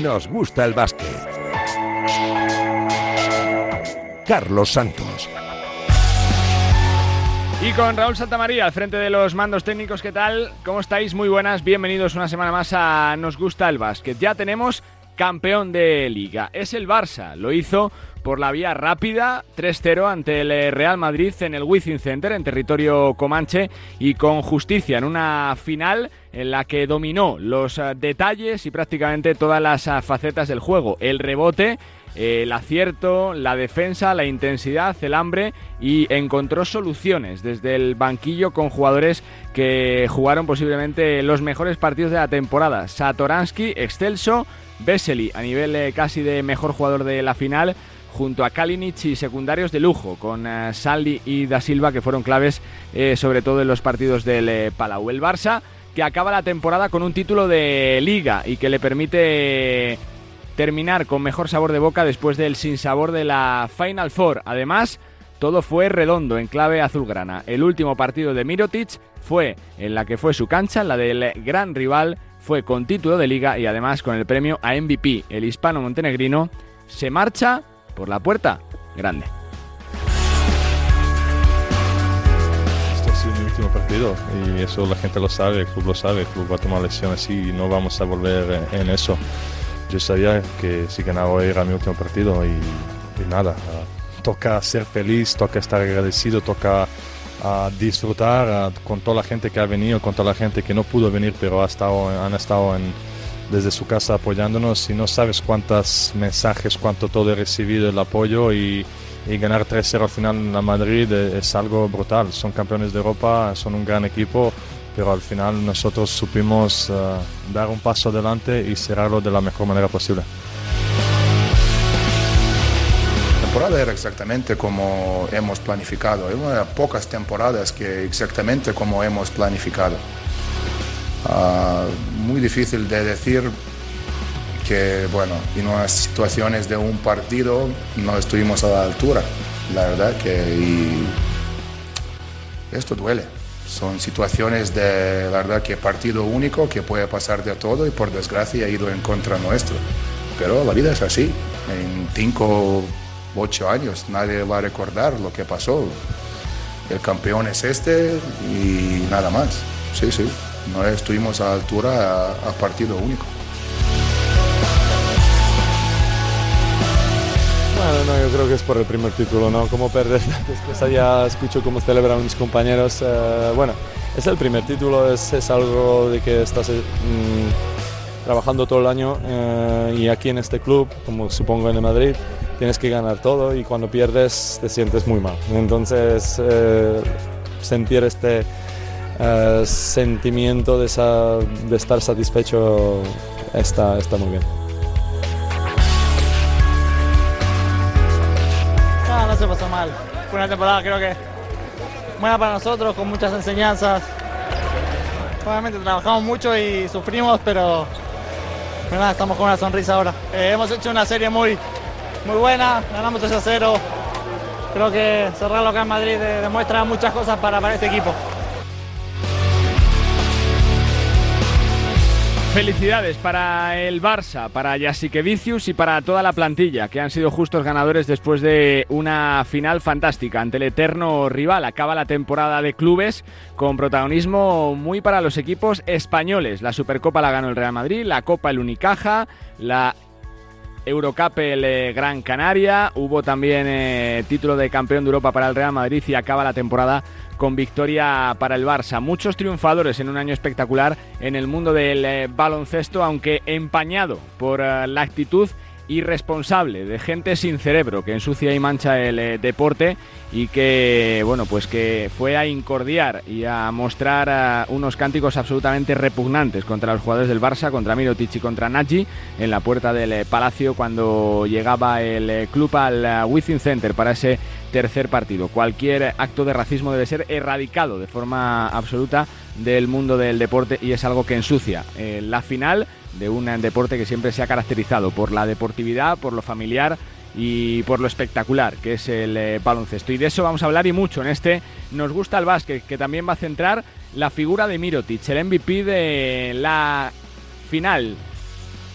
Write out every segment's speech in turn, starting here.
nos gusta el básquet. Carlos Santos. Y con Raúl Santamaría al frente de los mandos técnicos, ¿qué tal? ¿Cómo estáis? Muy buenas, bienvenidos una semana más a Nos gusta el básquet. Ya tenemos campeón de liga. Es el Barça, lo hizo por la vía rápida, 3-0 ante el eh, Real Madrid en el Wizzing Center, en territorio comanche, y con justicia en una final en la que dominó los eh, detalles y prácticamente todas las eh, facetas del juego. El rebote, el acierto, la defensa, la intensidad, el hambre y encontró soluciones desde el banquillo con jugadores que jugaron posiblemente los mejores partidos de la temporada. Satoransky, excelso, Vesely a nivel casi de mejor jugador de la final junto a Kalinic y secundarios de lujo, con uh, y Da Silva, que fueron claves eh, sobre todo en los partidos del eh, Palau. El Barça, que acaba la temporada con un título de liga y que le permite terminar con mejor sabor de boca después del sinsabor de la Final Four. Además, todo fue redondo en clave azulgrana. El último partido de Mirotic fue en la que fue su cancha, la del gran rival, fue con título de liga y además con el premio a MVP. El hispano montenegrino se marcha por la puerta grande. Este ha sido mi último partido y eso la gente lo sabe, el club lo sabe, el club va a tomar lecciones y no vamos a volver en eso. Yo sabía que si ganaba hoy era mi último partido y, nada, toca ser feliz, toca estar agradecido, toca disfrutar con toda la gente que ha venido, con toda la gente que no pudo venir, pero ha estado, han estado en, desde su casa apoyándonos y no sabes cuántos mensajes, cuánto todo he recibido el apoyo y, ganar 3-0 al final en la Madrid es algo brutal. Son campeones de Europa, son un gran equipo, pero al final nosotros supimos eh, dar un paso adelante y cerrarlo de la mejor manera posible. Temporada era exactamente como hemos planificado. Es una de las pocas temporadas que exactamente como hemos planificado. Ah, muy difícil de decir que, bueno, en unas situaciones de un partido no estuvimos a la altura. La verdad que esto duele. Son situaciones de, la verdad, que partido único, que puede pasar de todo y por desgracia ha ido en contra nuestro. Pero la vida es así. En cinco, ocho años nadie va a recordar lo que pasó. El campeón es este y nada más. Sí, sí no estuvimos a altura a, partido único. Bueno, no, yo creo que es por el primer título, ¿no? Como perder, después allá escucho cómo celebran mis compañeros. Eh, bueno, es el primer título, es, es algo de que estás mm, trabajando todo el año eh, y aquí en este club, como supongo en Madrid, tienes que ganar todo y cuando pierdes te sientes muy mal. Entonces, eh, sentir este eh, sentimiento de, de, estar satisfecho está, está muy bien. No, no se pasó mal. Fue una temporada creo que buena para nosotros, con muchas enseñanzas. Obviamente trabajamos mucho y sufrimos, pero, nada, estamos con una sonrisa ahora. Eh, hemos hecho una serie muy, muy buena, ganamos 3 a 0. Creo que cerrarlo acá en Madrid demuestra muchas cosas para, para este equipo. Felicidades para el Barça, para Vicius y para toda la plantilla, que han sido justos ganadores después de una final fantástica ante el eterno rival. Acaba la temporada de clubes con protagonismo muy para los equipos españoles. La Supercopa la ganó el Real Madrid, la Copa el Unicaja, la Eurocup el eh, Gran Canaria, hubo también eh, título de campeón de Europa para el Real Madrid y acaba la temporada con victoria para el Barça. Muchos triunfadores en un año espectacular en el mundo del eh, baloncesto, aunque empañado por la actitud irresponsable de gente sin cerebro que ensucia y mancha el eh, deporte y que bueno pues que fue a incordiar y a mostrar unos cánticos absolutamente repugnantes contra los jugadores del Barça, contra Mirotic y contra Nagy en la puerta del Palacio cuando llegaba el club al Wizzing Center para ese tercer partido. Cualquier acto de racismo debe ser erradicado de forma absoluta del mundo del deporte y es algo que ensucia eh, la final de un deporte que siempre se ha caracterizado por la deportividad, por lo familiar y por lo espectacular que es el eh, baloncesto. Y de eso vamos a hablar y mucho en este Nos gusta el básquet, que también va a centrar la figura de Mirotic, el MVP de la final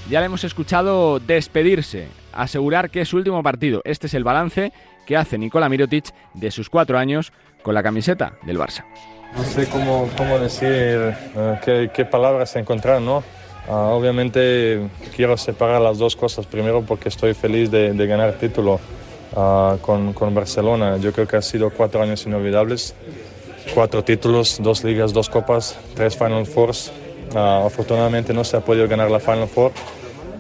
ya le hemos escuchado despedirse, asegurar que es su último partido. Este es el balance que hace Nikola Mirotic de sus cuatro años con la camiseta del Barça. No sé cómo, cómo decir, eh, qué, qué, palabras encontrar, ¿no? Ah, obviamente quiero separar las dos cosas. Primero porque estoy feliz de, de ganar título uh, con, con, Barcelona. Yo creo que ha sido cuatro años inolvidables. Cuatro títulos, dos ligas, dos copas, tres Final Fours. Uh, afortunadamente no se ha podido ganar la Final Four,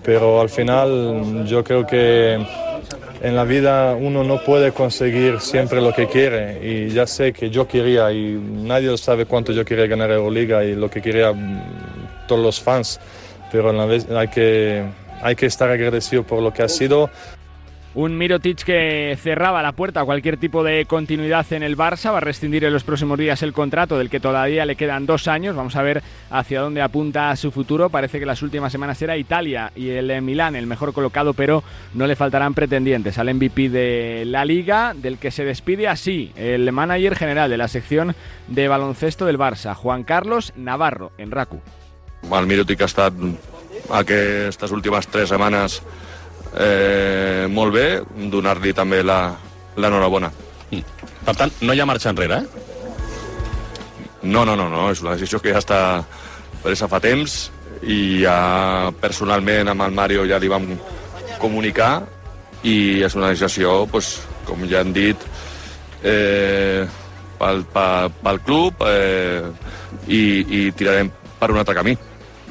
pero al final yo creo que en la vida uno no puede conseguir siempre lo que quiere y ya sé que yo quería y nadie sabe cuánto yo quería ganar Euroliga y lo que quería mm, todos los fans, pero a la vez hay que, hay que estar agradecido por lo que ha sido. Un Mirotic que cerraba la puerta a cualquier tipo de continuidad en el Barça. Va a rescindir en los próximos días el contrato del que todavía le quedan dos años. Vamos a ver hacia dónde apunta su futuro. Parece que las últimas semanas era Italia y el Milán el mejor colocado, pero no le faltarán pretendientes al MVP de la liga, del que se despide así el manager general de la sección de baloncesto del Barça, Juan Carlos Navarro, en RACU. El Mirotic ha estat aquestes últimes tres setmanes eh, molt bé, donar-li també l'enhorabona. Mm. Per tant, no hi ha marxa enrere, eh? No, no, no, no, és una decisió que ja està presa fa temps i ja personalment amb el Mario ja li vam comunicar i és una decisió, pues, com ja han dit, eh, pel, pel, pel club eh, i, i tirarem per un altre camí.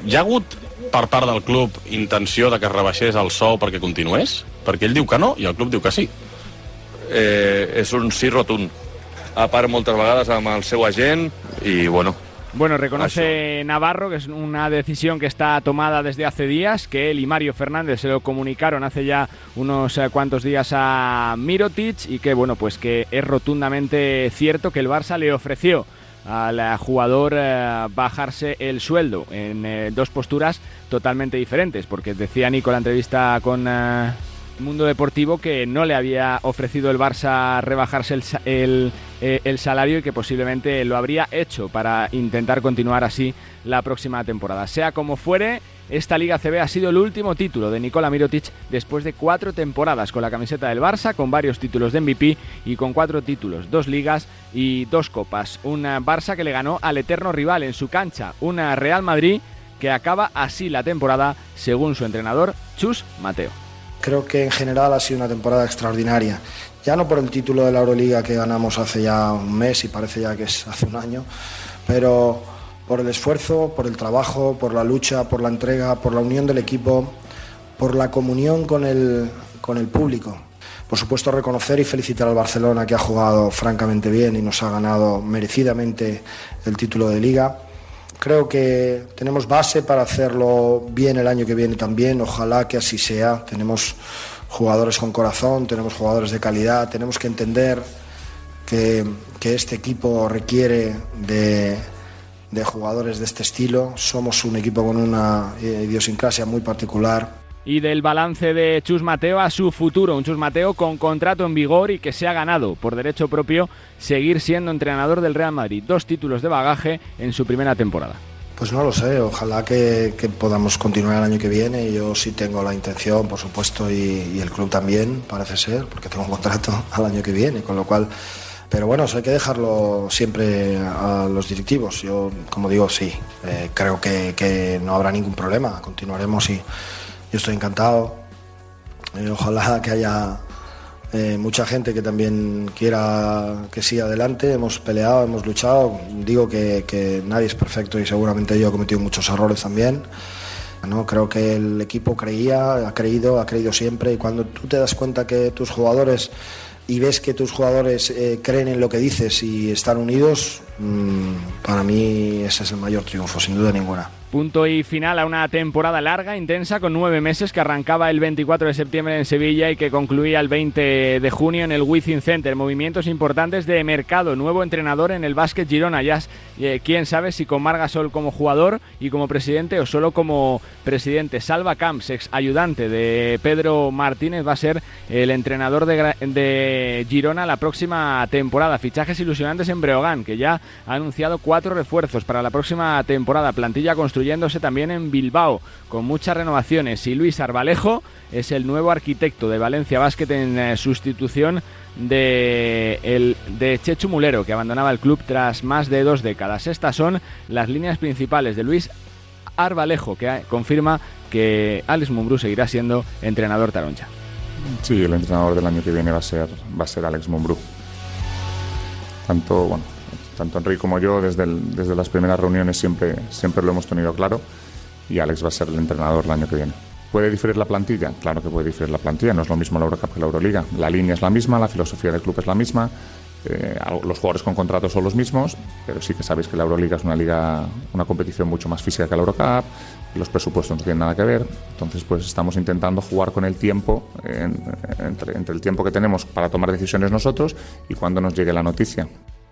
Hi ha hagut per part del club intenció de que es rebaixés el sou perquè continués? Perquè ell diu que no i el club diu que sí. Eh, és un sí rotund. A part, moltes vegades amb el seu agent i, bueno, Bueno, reconoce Navarro que es una decisión que está tomada desde hace días, que él y Mario Fernández se lo comunicaron hace ya unos eh, cuantos días a Mirotic y que bueno, pues que es rotundamente cierto que el Barça le ofreció al jugador eh, bajarse el sueldo en eh, dos posturas totalmente diferentes, porque decía Nico en la entrevista con eh, Mundo Deportivo que no le había ofrecido el Barça rebajarse el, el, el, salario y que posiblemente lo habría hecho para intentar continuar así la próxima temporada. Sea como fuere, esta Liga CB ha sido el último título de Nikola Mirotic después de cuatro temporadas con la camiseta del Barça, con varios títulos de MVP y con cuatro títulos, dos ligas y dos copas. Un Barça que le ganó al eterno rival en su cancha, una Real Madrid que acaba así la temporada según su entrenador Chus Mateo. Creo que en general ha sido una temporada extraordinaria. Ya no por el título de la Euroliga que ganamos hace ya un mes y parece ya que es hace un año, pero por el esfuerzo, por el trabajo, por la lucha, por la entrega, por la unión del equipo, por la comunión con el, con el público. Por supuesto, reconocer y felicitar al Barcelona que ha jugado francamente bien y nos ha ganado merecidamente el título de liga. Creo que tenemos base para hacerlo bien el año que viene también, ojalá que así sea. Tenemos jugadores con corazón, tenemos jugadores de calidad, tenemos que entender que, que este equipo requiere de, de jugadores de este estilo. Somos un equipo con una idiosincrasia muy particular. Y del balance de Chus Mateo a su futuro, un Chus Mateo con contrato en vigor y que se ha ganado por derecho propio seguir siendo entrenador del Real Madrid. Dos títulos de bagaje en su primera temporada. Pues no lo sé, ojalá que, que podamos continuar el año que viene. Yo sí tengo la intención, por supuesto, y, y el club también, parece ser, porque tengo un contrato al año que viene, con lo cual pero bueno, eso hay que dejarlo siempre a los directivos. Yo, como digo, sí, eh, creo que, que, no habrá ningún problema. Continuaremos y yo estoy encantado. Eh, ojalá que haya eh, mucha gente que también quiera que siga adelante. Hemos peleado, hemos luchado. Digo que, que nadie es perfecto y seguramente yo he cometido muchos errores también. ¿no? Creo que el equipo creía, ha creído, ha creído siempre y cuando tú te das cuenta que tus jugadores y ves que tus jugadores eh, creen en lo que dices y están unidos, mmm, para mí ese es el mayor triunfo, sin duda ninguna. Punto y final a una temporada larga, intensa, con nueve meses, que arrancaba el 24 de septiembre en Sevilla y que concluía el 20 de junio en el Wizzing Center. Movimientos importantes de mercado, nuevo entrenador en el básquet Girona. Ya eh, quién sabe si con Margasol como jugador y como presidente o solo como presidente. Salva Camps, ex ayudante de Pedro Martínez, va a ser el entrenador de, de Girona la próxima temporada. Fichajes ilusionantes en Breogán, que ya ha anunciado cuatro refuerzos para la próxima temporada. Plantilla construida también en Bilbao, con muchas renovaciones. Y Luis Arbalejo es el nuevo arquitecto de Valencia Basket en eh, sustitución de, el, de Chechu Mulero, que abandonaba el club tras más de dos décadas. Estas son las líneas principales de Luis Arbalejo, que confirma que Alex Mumbrú seguirá siendo entrenador taroncha. Sí, el entrenador del año que viene va a ser, va a ser Alex Mumbrú. Tanto, bueno, tanto Enrique como yo, desde, desde las primeras reuniones siempre, siempre lo hemos tenido claro y Alex va a ser el entrenador el año que viene. ¿Puede diferir la plantilla? Claro que puede diferir la plantilla, no es lo mismo la Eurocup que la Euroliga. La línea es la misma, la filosofía del club es la misma, eh, los jugadores con contratos son los mismos, pero sí que sabéis que la Euroliga es una liga, una competición mucho más física que la Eurocup, los presupuestos no tienen nada que ver, entonces pues estamos intentando jugar con el tiempo, entre, entre el tiempo que tenemos para tomar decisiones nosotros y cuando nos llegue la noticia.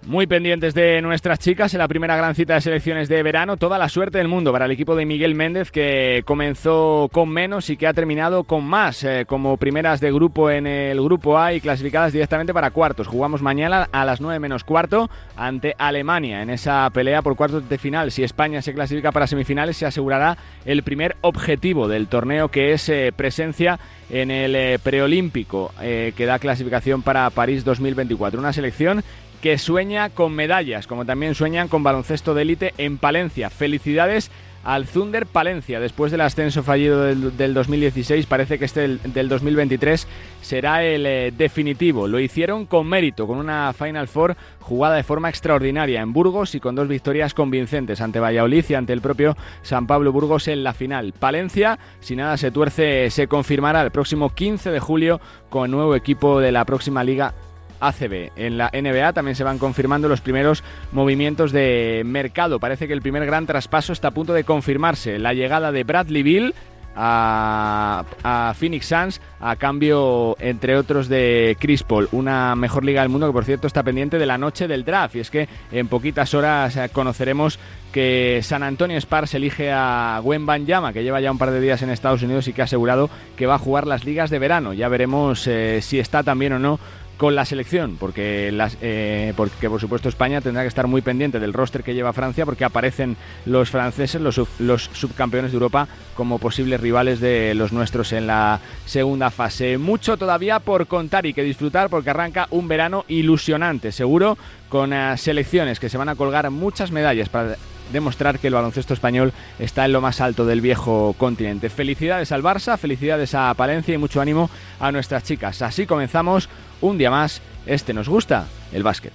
Muy pendientes de nuestras chicas en la primera gran cita de selecciones de verano. Toda la suerte del mundo para el equipo de Miguel Méndez que comenzó con menos y que ha terminado con más eh, como primeras de grupo en el grupo A y clasificadas directamente para cuartos. Jugamos mañana a las 9 menos cuarto ante Alemania en esa pelea por cuartos de final. Si España se clasifica para semifinales se asegurará el primer objetivo del torneo que es eh, presencia en el eh, preolímpico que da clasificación para París 2024. Una selección que sueña con medallas, como también sueñan con baloncesto de élite en Palencia. Felicidades al Thunder Palencia. Después del ascenso fallido del, 2016, parece que este del, 2023 será el eh, definitivo. Lo hicieron con mérito, con una Final Four jugada de forma extraordinaria en Burgos y con dos victorias convincentes ante Valladolid y ante el propio San Pablo Burgos en la final. Palencia, si nada se tuerce, se confirmará el próximo 15 de julio con nuevo equipo de la próxima liga ACB. En la NBA también se van confirmando los primeros movimientos de mercado. Parece que el primer gran traspaso está a punto de confirmarse. La llegada de Bradley Bill a, Phoenix Suns a cambio, entre otros, de Chris Paul, una mejor liga del mundo que, por cierto, está pendiente de la noche del draft. Y es que en poquitas horas eh, conoceremos que San Antonio Spars elige a Gwen Banyama, que lleva ya un par de días en Estados Unidos y que ha asegurado que va a jugar las ligas de verano. Ya veremos eh, si está también o no con la selección, porque, las, eh, porque por supuesto España tendrá que estar muy pendiente del roster que lleva Francia, porque aparecen los franceses, los, subcampeones de Europa, como posibles rivales de los nuestros en la segunda fase. Mucho todavía por contar y que disfrutar, porque arranca un verano ilusionante, seguro, con eh, selecciones que se van a colgar muchas medallas para demostrar que el baloncesto español está en lo más alto del viejo continente. Felicidades al Barça, felicidades a Palencia y mucho ánimo a nuestras chicas. Así comenzamos un día más. Este nos gusta, el básquet.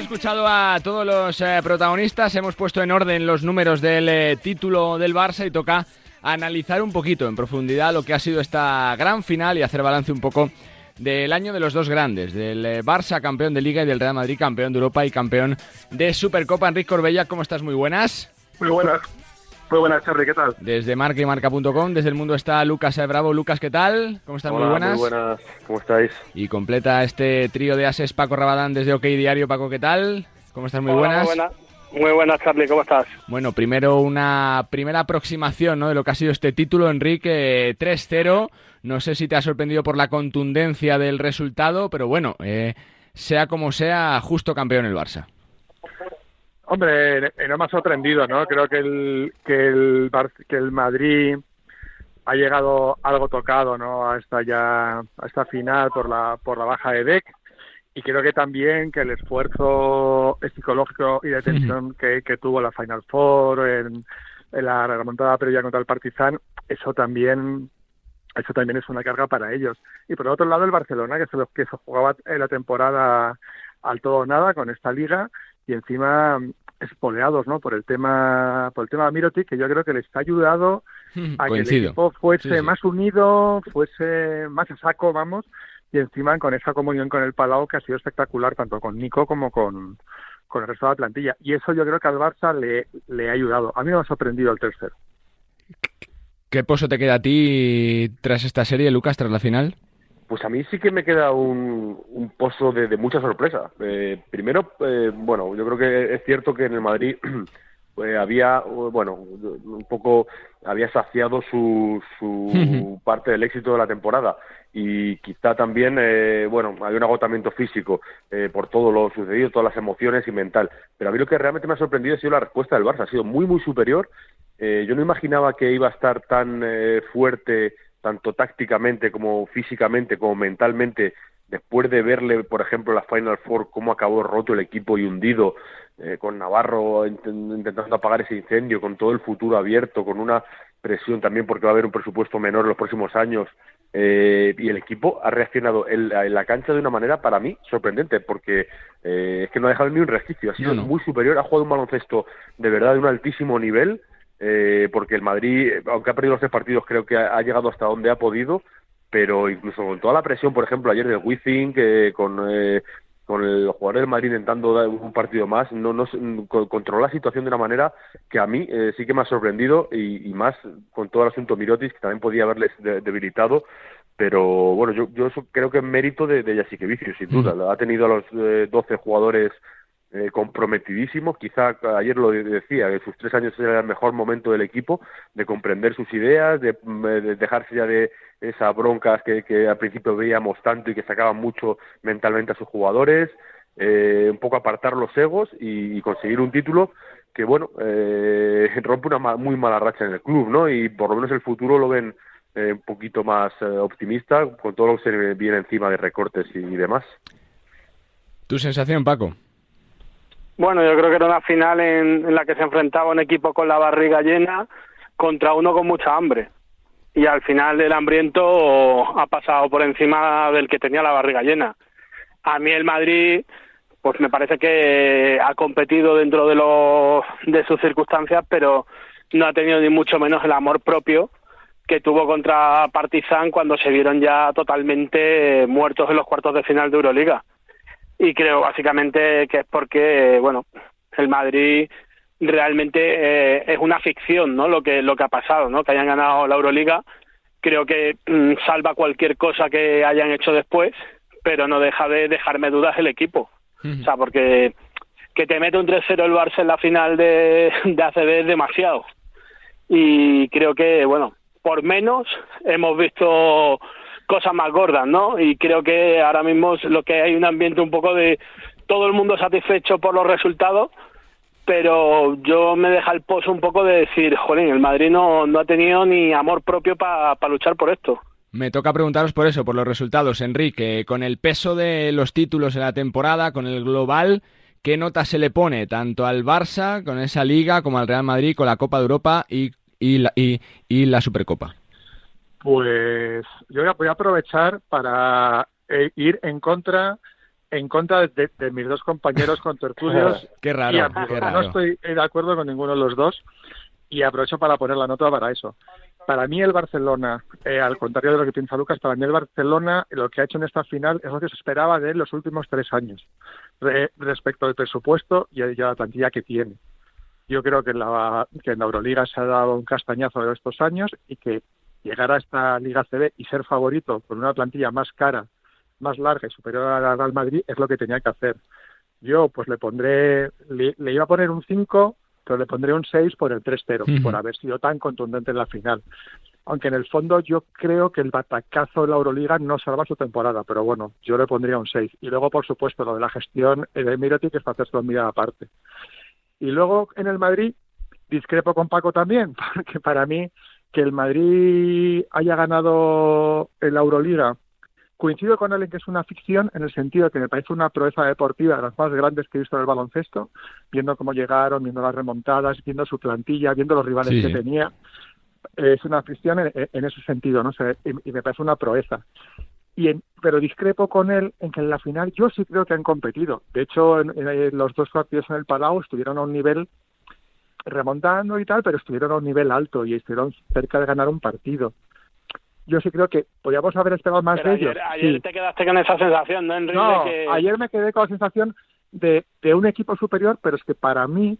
Escuchado a todos los eh, protagonistas, hemos puesto en orden los números del eh, título del Barça y toca analizar un poquito en profundidad lo que ha sido esta gran final y hacer balance un poco del año de los dos grandes, del eh, Barça campeón de Liga y del Real Madrid campeón de Europa y campeón de Supercopa. Enrique Corbella, ¿cómo estás? Muy buenas. Muy buenas. Muy buenas, Charly, ¿qué tal? Desde marca y marca.com, desde el mundo está Lucas Bravo. Lucas, ¿qué tal? ¿Cómo estás? muy buenas. Muy buenas, ¿cómo estáis? Y completa este trío de ases Paco Rabadán desde OK Diario. Paco, ¿qué tal? ¿Cómo estás? Muy buenas. Muy buenas. Muy buenas, Charlie, ¿cómo estás? Bueno, primero una primera aproximación ¿no? de lo que ha sido este título, Enrique, 3-0. No sé si te ha sorprendido por la contundencia del resultado, pero bueno, eh, sea como sea, justo campeón el Barça. Hombre, no me ha sorprendido, ¿no? Creo que el, que el, que el Madrid ha llegado algo tocado, ¿no? A esta ya, a esta final por la, por la baja de Deck. Y creo que también que el esfuerzo psicológico y de tensión que, que tuvo la Final Four en, en la remontada previa contra el Partizan, eso también eso también es una carga para ellos. Y por otro lado el Barcelona, que se, que se jugaba en la temporada al todo o nada con esta liga y encima espoleados ¿no? por el tema por el tema de Mirotic, que yo creo que les ha ayudado a que el equipo fuese más unido, fuese más a saco, vamos, y encima con esa comunión con el Palau que ha sido espectacular tanto con Nico como con, con el resto de la plantilla. Y eso yo creo que al Barça le, le ha ayudado. A mí me ha sorprendido el tercero. ¿Qué pozo te queda a ti tras esta serie, Lucas, tras la final? Pues a mí sí que me queda un, pozo de, mucha sorpresa. Eh, primero, eh, bueno, yo creo que es cierto que en el Madrid eh, había, bueno, un poco había saciado su, su parte del éxito de la temporada y quizá también, eh, bueno, hay un agotamiento físico eh, por todo lo sucedido, todas las emociones y mental. Pero a mí lo que realmente me ha sorprendido ha sido la respuesta del Barça, ha sido muy, muy superior. Eh, yo no imaginaba que iba a estar tan fuerte, tanto tácticamente como físicamente, como mentalmente, después de verle, por ejemplo, la Final Four, cómo acabó roto el equipo y hundido, con Navarro intentando apagar ese incendio, con todo el futuro abierto, con una presión también porque va a haber un presupuesto menor en los próximos años eh, y el equipo ha reaccionado en la, cancha de una manera para mí sorprendente porque eh, es que no ha dejado ni un resquicio, ha sido muy superior, ha jugado un baloncesto de verdad de un altísimo nivel eh, porque el Madrid, aunque ha perdido los tres partidos, creo que ha, llegado hasta donde ha podido, pero incluso con toda la presión, por ejemplo, ayer del Wizzing, con con el jugador del Madrid intentando dar un partido más, no, no controló la situación de una manera que a mí eh, sí que me ha sorprendido y, más con todo el asunto Mirotis, que también podía haberles debilitado, pero bueno, yo, yo creo que es mérito de, de sin duda. Mm. Ha tenido a los eh, 12 jugadores eh, comprometidísimos. Quizá ayer lo decía, que sus tres años era el mejor momento del equipo de comprender sus ideas, de, de dejarse ya de esas broncas que, al principio veíamos tanto y que sacaban mucho mentalmente a sus jugadores, eh, un poco apartar los egos y, conseguir un título que, bueno, eh, rompe una muy mala racha en el club, ¿no? Y por lo menos el futuro lo ven eh, un poquito más eh, optimista con todo lo que se viene encima de recortes y, demás. ¿Tu sensación, Paco? Bueno, yo creo que era una final en la que se enfrentaba un equipo con la barriga llena contra uno con mucha hambre y al final el hambriento ha pasado por encima del que tenía la barriga llena. A mí el Madrid, pues me parece que ha competido dentro de, de sus circunstancias, pero no ha tenido ni mucho menos el amor propio que tuvo contra Partizan cuando se vieron ya totalmente muertos en los cuartos de final de Euroliga. Y creo básicamente que es porque, bueno, el Madrid realmente eh, es una ficción, ¿no? Lo que lo que ha pasado, ¿no? Que hayan ganado la Euroliga, creo que mm, salva cualquier cosa que hayan hecho después, pero no deja de dejarme dudas el equipo. O sea, porque que te mete un 3-0 el Barça en la final de, de ACB es demasiado. Y creo que, bueno, por menos hemos visto cosas más gordas, ¿no? Y creo que ahora mismo lo que hay un ambiente un poco de todo el mundo satisfecho por los resultados, pero yo me deja el pozo un poco de decir, jolín, el Madrid no, no ha tenido ni amor propio para luchar por esto. Me toca preguntaros por eso, por los resultados, Enrique. Con el peso de los títulos en la temporada, con el global, ¿qué nota se le pone tanto al Barça, con esa liga, como al Real Madrid, con la Copa de Europa y, y, la, y, y la Supercopa? Pues yo voy a aprovechar para eh, ir en contra en contra de, mis dos compañeros con tertulios. qué raro, No estoy de acuerdo con ninguno de los dos y aprovecho para poner la nota para eso. Para mí el Barcelona, eh, al contrario de lo que piensa Lucas, para mí el Barcelona lo que ha hecho en esta final es lo que se esperaba de él los últimos tres años respecto al presupuesto y a la plantilla que tiene. Yo creo que en, la, que en la Euroliga se ha dado un castañazo de estos años y que llegar a esta Liga CB y ser favorito con una plantilla más cara más larga y superior al Real Madrid es lo que tenía que hacer. Yo pues le pondré, le, iba a poner un 5, pero le pondré un 6 por el 3-0, por haber sido tan contundente en la final. Aunque en el fondo yo creo que el batacazo de la Euroliga no salva su temporada, pero bueno, yo le pondría un 6. Y luego, por supuesto, lo de la gestión de Miroti, que es para hacerse mirar aparte. Y luego en el Madrid, discrepo con Paco también, porque para mí que el Madrid haya ganado la Euroliga Coincido con él en que es una ficción en el sentido de que me parece una proeza deportiva de las más grandes que he visto en el baloncesto, viendo cómo llegaron, viendo las remontadas, viendo su plantilla, viendo los rivales que tenía. Es una ficción en, ese sentido, ¿no? sé, y, me parece una proeza. Y pero discrepo con él en que en la final yo sí creo que han competido. De hecho, en, los dos partidos en el Palau estuvieron a un nivel remontando y tal, pero estuvieron a un nivel alto y estuvieron cerca de ganar un partido yo sí creo que podríamos haber esperado más de ellos. Ayer te quedaste con esa sensación, ¿no, Enrique? No, ayer me quedé con la sensación de, de un equipo superior, pero es que para mí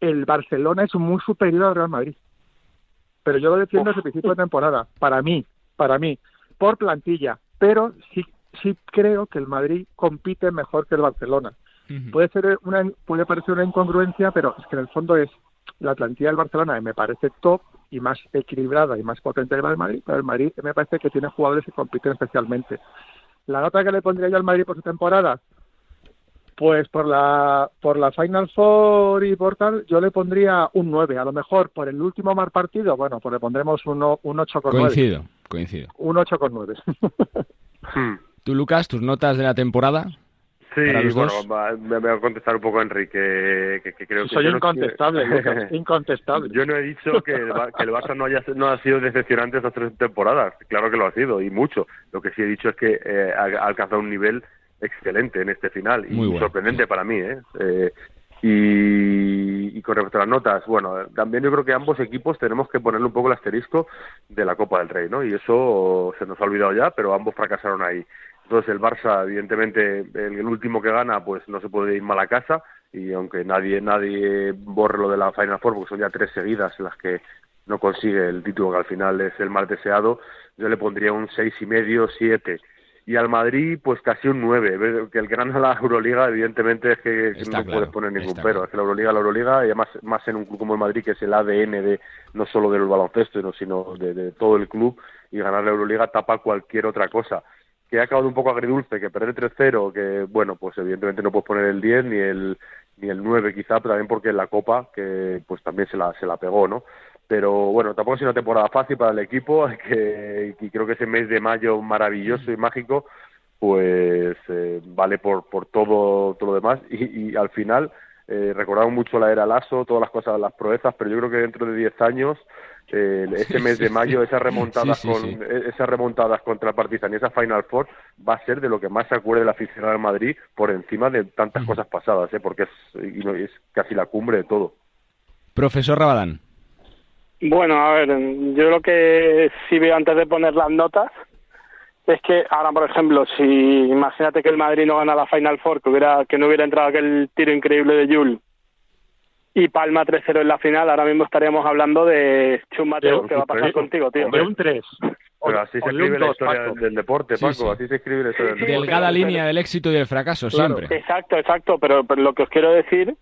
el Barcelona es muy superior al Real Madrid. Pero yo lo defiendo desde el principio de temporada. Para mí, para mí, por plantilla. Pero sí, sí creo que el Madrid compite mejor que el Barcelona. Puede ser una, puede parecer una incongruencia, pero es que en el fondo es la plantilla del Barcelona me parece top y más equilibrada y más potente que la del Madrid, pero el Madrid me parece que tiene jugadores que compiten especialmente. La nota que le pondría yo al Madrid por su temporada, pues por la por la Final Four y por tal, yo le pondría un 9. A lo mejor por el último mal partido, bueno, pues le pondremos un, un 8 con Coincido, coincido. Un 8 con 9. Tú, Lucas, tus notas de la temporada. Sí, bueno, va- me voy a contestar un poco a Enrique, que, que creo que... Soy yo no- incontestable, Lucas, incontestable. Yo no he dicho que el, que el Barça no, haya, no ha sido decepcionante estas tres temporadas. Claro que lo ha sido, y mucho. Lo que sí he dicho es que eh, ha, alcanzado un nivel excelente en este final, y Muy bueno, sorprendente para mí. ¿eh? Eh, y, y con respecto a las notas, bueno, también yo creo que ambos equipos tenemos que ponerle un poco el asterisco de la Copa del Rey, ¿no? Y eso se nos ha olvidado ya, pero ambos fracasaron ahí. Entonces el Barça, evidentemente, el, el último que gana, pues no se puede ir mal a casa y aunque nadie nadie borre lo de la Final Four, porque son ya tres seguidas en las que no consigue el título, que al final es el más deseado, yo le pondría un seis y medio, siete. Y al Madrid, pues casi un nueve. Que el que gana la Euroliga, evidentemente, es que, Está no claro, puedes poner ningún pero. Es que la Euroliga, la Euroliga, y además más en un club como el Madrid, que es el ADN de no solo del baloncesto, sino, sino de, de todo el club, y ganar la Euroliga tapa cualquier otra cosa que ha acabado un poco agridulce, que perder 3-0, que bueno, pues evidentemente no puedes poner el 10 ni el ni el 9 quizá, pero también porque en la Copa, que pues también se la, se la pegó, ¿no? Pero bueno, tampoco ha sido una temporada fácil para el equipo, que, y creo que ese mes de mayo maravilloso y mágico, pues eh, vale por, por todo, todo lo demás, y, y al final eh, recordamos mucho la era Lasso, todas las cosas, las proezas, pero yo creo que dentro de 10 años eh, ese mes de mayo, esas remontadas, Sí, sí, con, sí. esas remontadas contra el Partizan y esa Final Four va a ser de lo que más se acuerde el aficionado del Madrid por encima de tantas cosas pasadas, ¿eh? porque es, y no- es casi la cumbre de todo. Profesor Rabadán. Bueno, a ver, yo lo que sí veo antes de poner las notas es que ahora, por ejemplo, si imagínate que el Madrid no gana la Final Four, que hubiera que no hubiera entrado aquel tiro increíble de Jules y Palma 3-0 en la final, ahora mismo estaríamos hablando de Chum Mateo, De- ¿qué va a pasar contigo, tío? hombre, De un 3. Pero así se escribe la historia Paco. del, del deporte, Sí, Paco, sí. así se escribe la historia del deporte. Delgada línea del éxito y del fracaso, Claro. siempre. Exacto, exacto, pero, pero lo que os quiero decir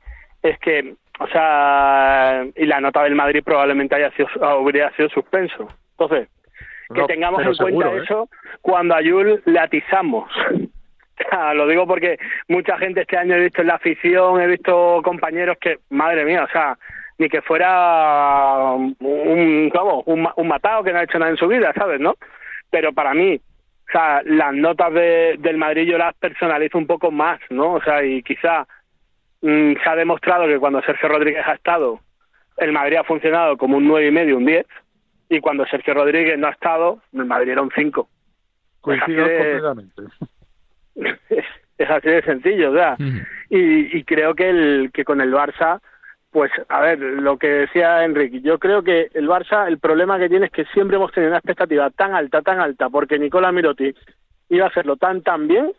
es que, o sea, y la nota del Madrid probablemente haya sido, habría sido suspenso. Entonces, que No, tengamos en cuenta ¿eh? eso cuando a Yul le atizamos. Lo digo porque mucha gente este año he visto en la afición, he visto compañeros que, madre mía, o sea, ni que fuera un, vamos, un, ma- un matado que no ha hecho nada en su vida, ¿sabes, no? Pero para mí, o sea, las notas de, del Madrid yo las personalizo un poco más, ¿no? O sea, y quizá mm, se ha demostrado que cuando Sergio Rodríguez ha estado, el Madrid ha funcionado como un nueve y medio, un 10, y cuando Sergio Rodríguez no ha estado, el Madrid era un 5. Coincido completamente. es, así de sencillo, o sea, Ujú. y, y creo que el que con el Barça, pues a ver, lo que decía Enrique, yo creo que el Barça, el problema que tiene es que siempre hemos tenido una expectativa tan alta, tan alta, porque Nicola Mirotic iba a hacerlo tan tan bien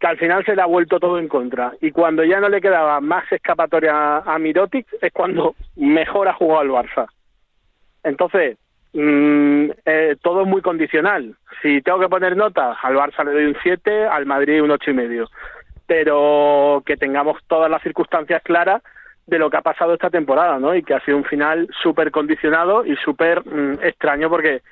que al final se le ha vuelto todo en contra. Y cuando ya no le quedaba más escapatoria a Mirotic es cuando mejor ha jugado el Barça. Entonces, mm, eh, todo es muy condicional. Si tengo que poner notas, al Barça le doy un 7, al Madrid un ocho y medio. Pero que tengamos todas las circunstancias claras de lo que ha pasado esta temporada, ¿no? Y que ha sido un final súper condicionado y súper mm, extraño porque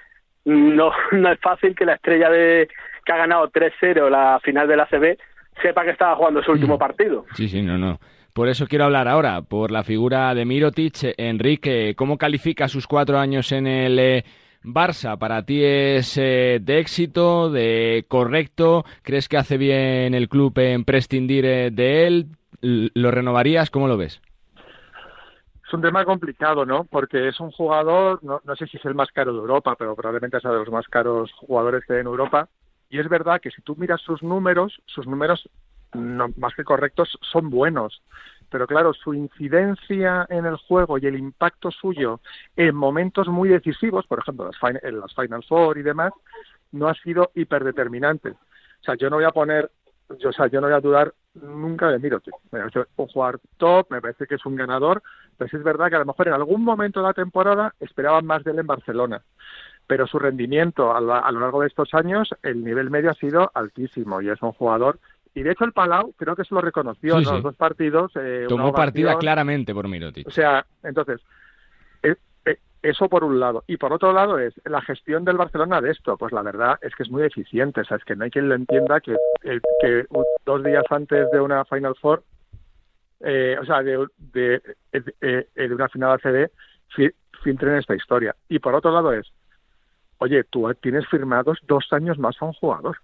no, no es fácil que la estrella de que ha ganado 3-0 la final de la CB sepa que estaba jugando su último partido. Sí, sí, no, no. Por eso quiero hablar ahora, por la figura de Mirotic. Enrique, ¿cómo califica sus cuatro años en el eh, Barça? ¿Para ti es eh, de éxito, de correcto? ¿Crees que hace bien el club en prescindir eh, de él? ¿Lo renovarías? ¿Cómo lo ves? Es un tema complicado, ¿no? Porque es un jugador, no, no sé si es el más caro de Europa, pero probablemente uno de los más caros jugadores que hay en Europa. Y es verdad que si tú miras sus números, sus números, no, más que correctos, son buenos. Pero claro, su incidencia en el juego y el impacto suyo en momentos muy decisivos, por ejemplo, las fin- en las Final Four y demás, no ha sido hiperdeterminante. O sea, yo no voy a poner, yo, o sea, yo no voy a dudar nunca de Mirotic. Me un jugador top, me parece que es un ganador, pero sí es verdad que a lo mejor en algún momento de la temporada esperaban más de él en Barcelona. Pero su rendimiento a lo largo de estos años, el nivel medio ha sido altísimo y es un jugador y de hecho el Palau creo que se lo reconoció, Sí, ¿no? sí. Los dos partidos. eh, Tomó partida claramente por Mirotic. O sea, entonces, eh, eh, eso por un lado. Y por otro lado es la gestión del Barcelona de esto. Pues la verdad es que es muy eficiente. O sea, es que no hay quien lo entienda que, dos días antes de una Final Four, eh, o sea, de, de, eh, de una final ACB, fi- filtren esta historia. Y por otro lado es, oye, tú tienes firmados dos años más a un jugador.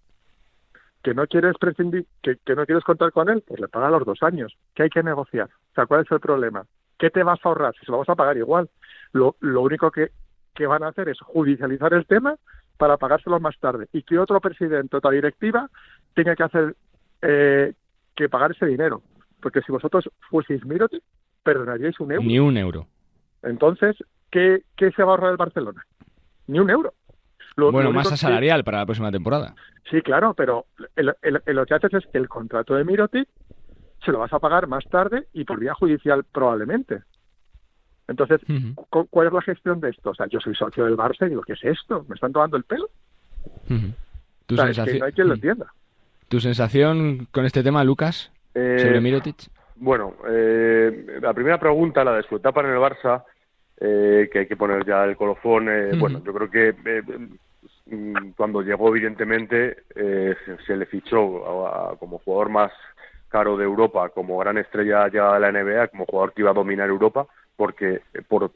Que no quieres prescindir, que, que no quieres contar con él, pues le paga los dos años. ¿Qué hay que negociar? O sea, ¿cuál es el problema? ¿Qué te vas a ahorrar? Si se lo vas a pagar igual. Lo, lo único que, que van a hacer es judicializar el tema para pagárselo más tarde y que otro presidente o otra directiva tenga que hacer eh, que pagar ese dinero. Porque si vosotros fueseis Mirotic, perdonaríais un euro. Ni un euro. Entonces, ¿qué, ¿qué se va a ahorrar el Barcelona? Ni un euro. Lo- bueno, lo masa que- salarial para la próxima temporada. Sí, claro, pero el- el- el- lo que haces es que el contrato de Mirotic se lo vas a pagar más tarde y por vía judicial probablemente. Entonces, cu- ¿cuál es la gestión de esto? O sea, yo soy socio del Barça y digo, ¿qué es esto? ¿Me están tomando el pelo? ¿Tu, O sea, es que sensación, no hay quien lo entienda. ¿Tu sensación con este tema, Lucas? Eh, sobre Mirotic. Bueno, eh, la primera pregunta, la de su etapa en el Barça, eh, que hay que poner ya el colofón, eh, bueno, yo creo que eh, cuando llegó, evidentemente, eh, se, le fichó a- a- como jugador más caro de Europa, como gran estrella ya de la NBA, como jugador que iba a dominar Europa, porque eh, por,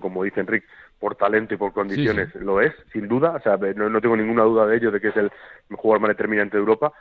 como dice Enrique, por talento y por condiciones lo es, sin duda, o sea, no, no tengo ninguna duda de ello, de que es el jugador más determinante de Europa,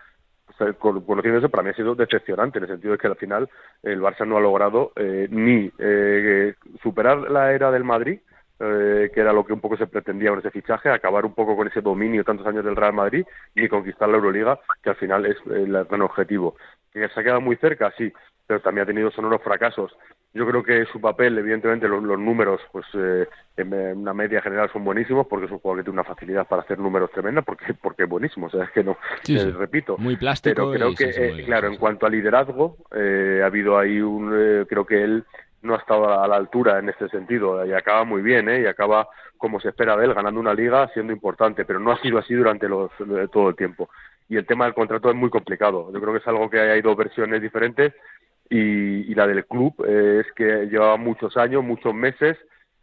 o sea, con- conociendo eso, para mí ha sido decepcionante, en el sentido de que al final el Barça no ha logrado eh, ni eh, superar la era del Madrid, eh, que era lo que un poco se pretendía con ese fichaje, acabar un poco con ese dominio tantos años del Real Madrid, ni conquistar la Euroliga, que al final es eh, el gran objetivo. Que se ha quedado muy cerca, sí, pero también ha tenido sonoros fracasos. Yo creo que su papel, evidentemente, los, los números, pues eh, en una media general son buenísimos, porque es un jugador que tiene una facilidad para hacer números tremenda, porque, porque es buenísimo, o sea, es que no, Sí, eh, sí. repito. Muy plástico Pero creo y que, sí, eh, claro, en cuanto a liderazgo, eh, ha habido ahí un, eh, creo que él no ha estado a la altura en este sentido, y acaba muy bien, ¿eh? y acaba como se espera de él, ganando una liga, siendo importante, pero no ha sido así durante los, eh, todo el tiempo. Y el tema del contrato es muy complicado. Yo creo que es algo que hay dos versiones diferentes y, y la del club eh, es que lleva muchos años, muchos meses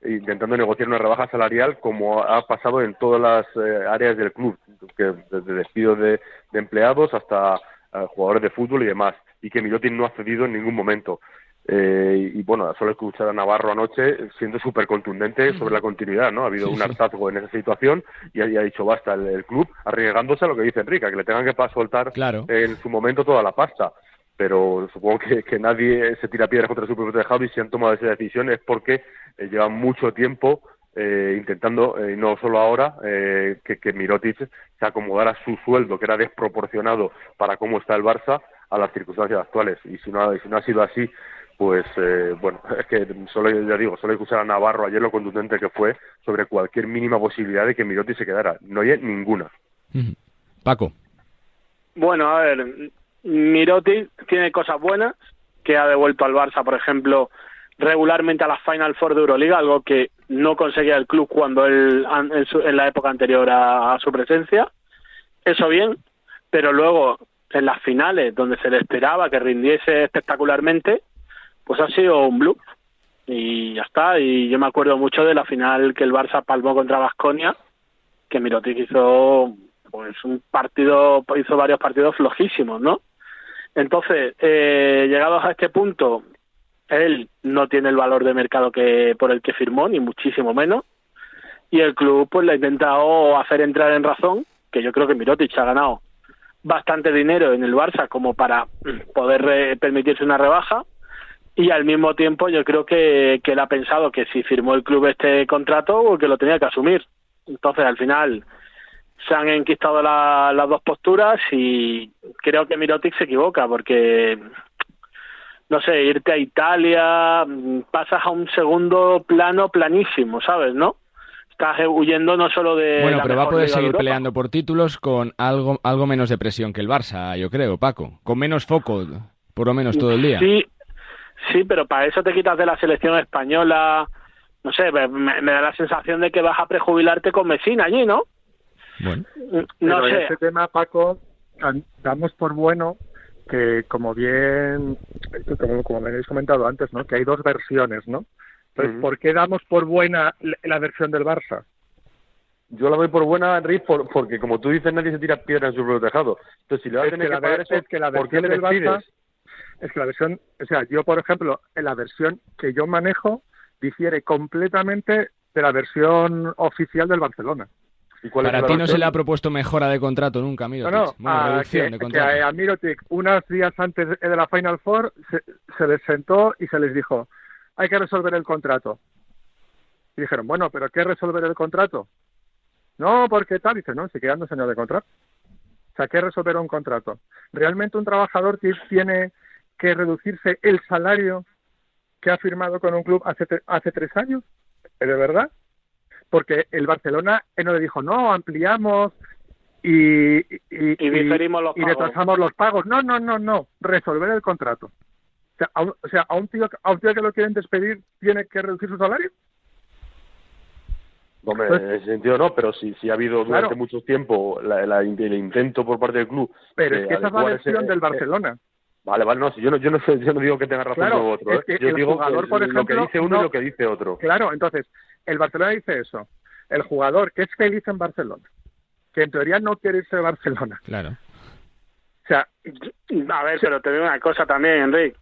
intentando negociar una rebaja salarial como ha pasado en todas las eh, áreas del club, que desde despidos de, de empleados hasta eh, jugadores de fútbol y demás, y que Mirotic no ha cedido en ningún momento. Eh, y bueno, solo escuchar a Navarro anoche siendo súper contundente sobre la continuidad, ¿no? Ha habido Sí, un sí. hartazgo en esa situación y ha, dicho basta el, el club, arriesgándose a lo que dice Enrique, que le tengan que soltar Claro. en su momento toda la pasta. Pero supongo que, que nadie se tira piedras contra su propio tejado y si han tomado esa decisión es porque eh, llevan mucho tiempo eh, intentando, eh, y no solo ahora, eh, que, que Mirotic se acomodara su sueldo, que era desproporcionado para cómo está el Barça, a las circunstancias actuales. Y si no, si no ha sido así, pues eh, bueno, es que solo, ya digo, solo hay que escuchar a Navarro ayer lo contundente que fue sobre cualquier mínima posibilidad de que Mirotic se quedara. No hay ninguna. Paco. Bueno, a ver, Mirotic tiene cosas buenas, que ha devuelto al Barça, por ejemplo, regularmente a la Final Four de Euroliga, algo que no conseguía el club cuando él, an- en, su- en la época anterior a, a su presencia. Eso bien, pero luego en las finales, donde se le esperaba que rindiese espectacularmente, pues ha sido un bluff. Y ya está. Y yo me acuerdo mucho de la final que el Barça palmó contra Vasconia, que Mirotic hizo pues un partido, hizo varios partidos flojísimos, ¿no? Entonces, eh, llegados a este punto, él no tiene el valor de mercado que por el que firmó, ni muchísimo menos, y el club pues le ha intentado hacer entrar en razón, que yo creo que Mirotic ha ganado bastante dinero en el Barça como para poder eh, permitirse una rebaja, y al mismo tiempo yo creo que, que él ha pensado que si firmó el club este contrato, que lo tenía que asumir. Entonces, al final, se han enquistado la- las dos posturas y creo que Mirotic se equivoca porque no sé, irte a Italia, mm, pasas a un segundo plano planísimo, ¿sabes? ¿No? Estás huyendo no solo de Bueno, la pero va a poder seguir peleando por títulos con algo, algo menos de presión que el Barça, yo creo, Paco. Con menos foco, por lo menos todo el día. Sí, sí, pero para eso te quitas de la selección española. No sé, me, me da la sensación de que vas a prejubilarte con Messina allí, ¿no? Bueno. No Pero en sé. este tema, Paco, damos por bueno que como bien, como, como me habéis comentado antes, ¿no? Que hay dos versiones, ¿no? Entonces, ¿por qué damos por buena la, versión del Barça? Yo la doy por buena, Enrique, por, porque como tú dices, nadie se tira piedra en su propio tejado. Entonces, si le vas a tener que que, pagar eso, es que la ¿por qué versión le del Barça? Es que la versión, o sea, yo por ejemplo, en la versión que yo manejo difiere completamente de la versión oficial del Barcelona. ¿Y Para ti no se le ha propuesto mejora de contrato nunca, No, Mirotic. no, bueno, a, reducción que, de contrato. a, a Mirotic, unos días antes de la Final Four, se, se les sentó y se les dijo, hay que resolver el contrato. Y dijeron, bueno, ¿pero qué resolver el contrato? No, porque tal, dice, no, se quedan dos años de contrato. O sea, ¿qué resolver un contrato? ¿Realmente un trabajador ti- tiene que reducirse el salario que ha firmado con un club hace, tre- hace tres años? ¿De verdad? Porque el Barcelona eh, no le dijo, no, ampliamos y, y, Y diferimos los y retrasamos los pagos. No, no, no, no, resolver el contrato. O sea, a un, o sea, a un tío, a un tío que lo quieren despedir tiene que reducir su salario. Hombre, Pues- en ese sentido no, pero si, si ha habido durante Claro. mucho tiempo la- la- el intento por parte del club. Pero es que esa es la ese- versión del eh, Barcelona. Vale, vale, no, si yo no, yo no, sé- yo no digo que tenga razón Claro, uno u otro, es ¿eh? que yo el digo jugador, que por lo que ejemplo, dice uno no- y lo que dice otro. Claro, entonces, el Barcelona dice eso. El jugador que es feliz en Barcelona, que en teoría no quiere irse de Barcelona. Claro. O sea, A ver, pero te digo una cosa también, Enrique.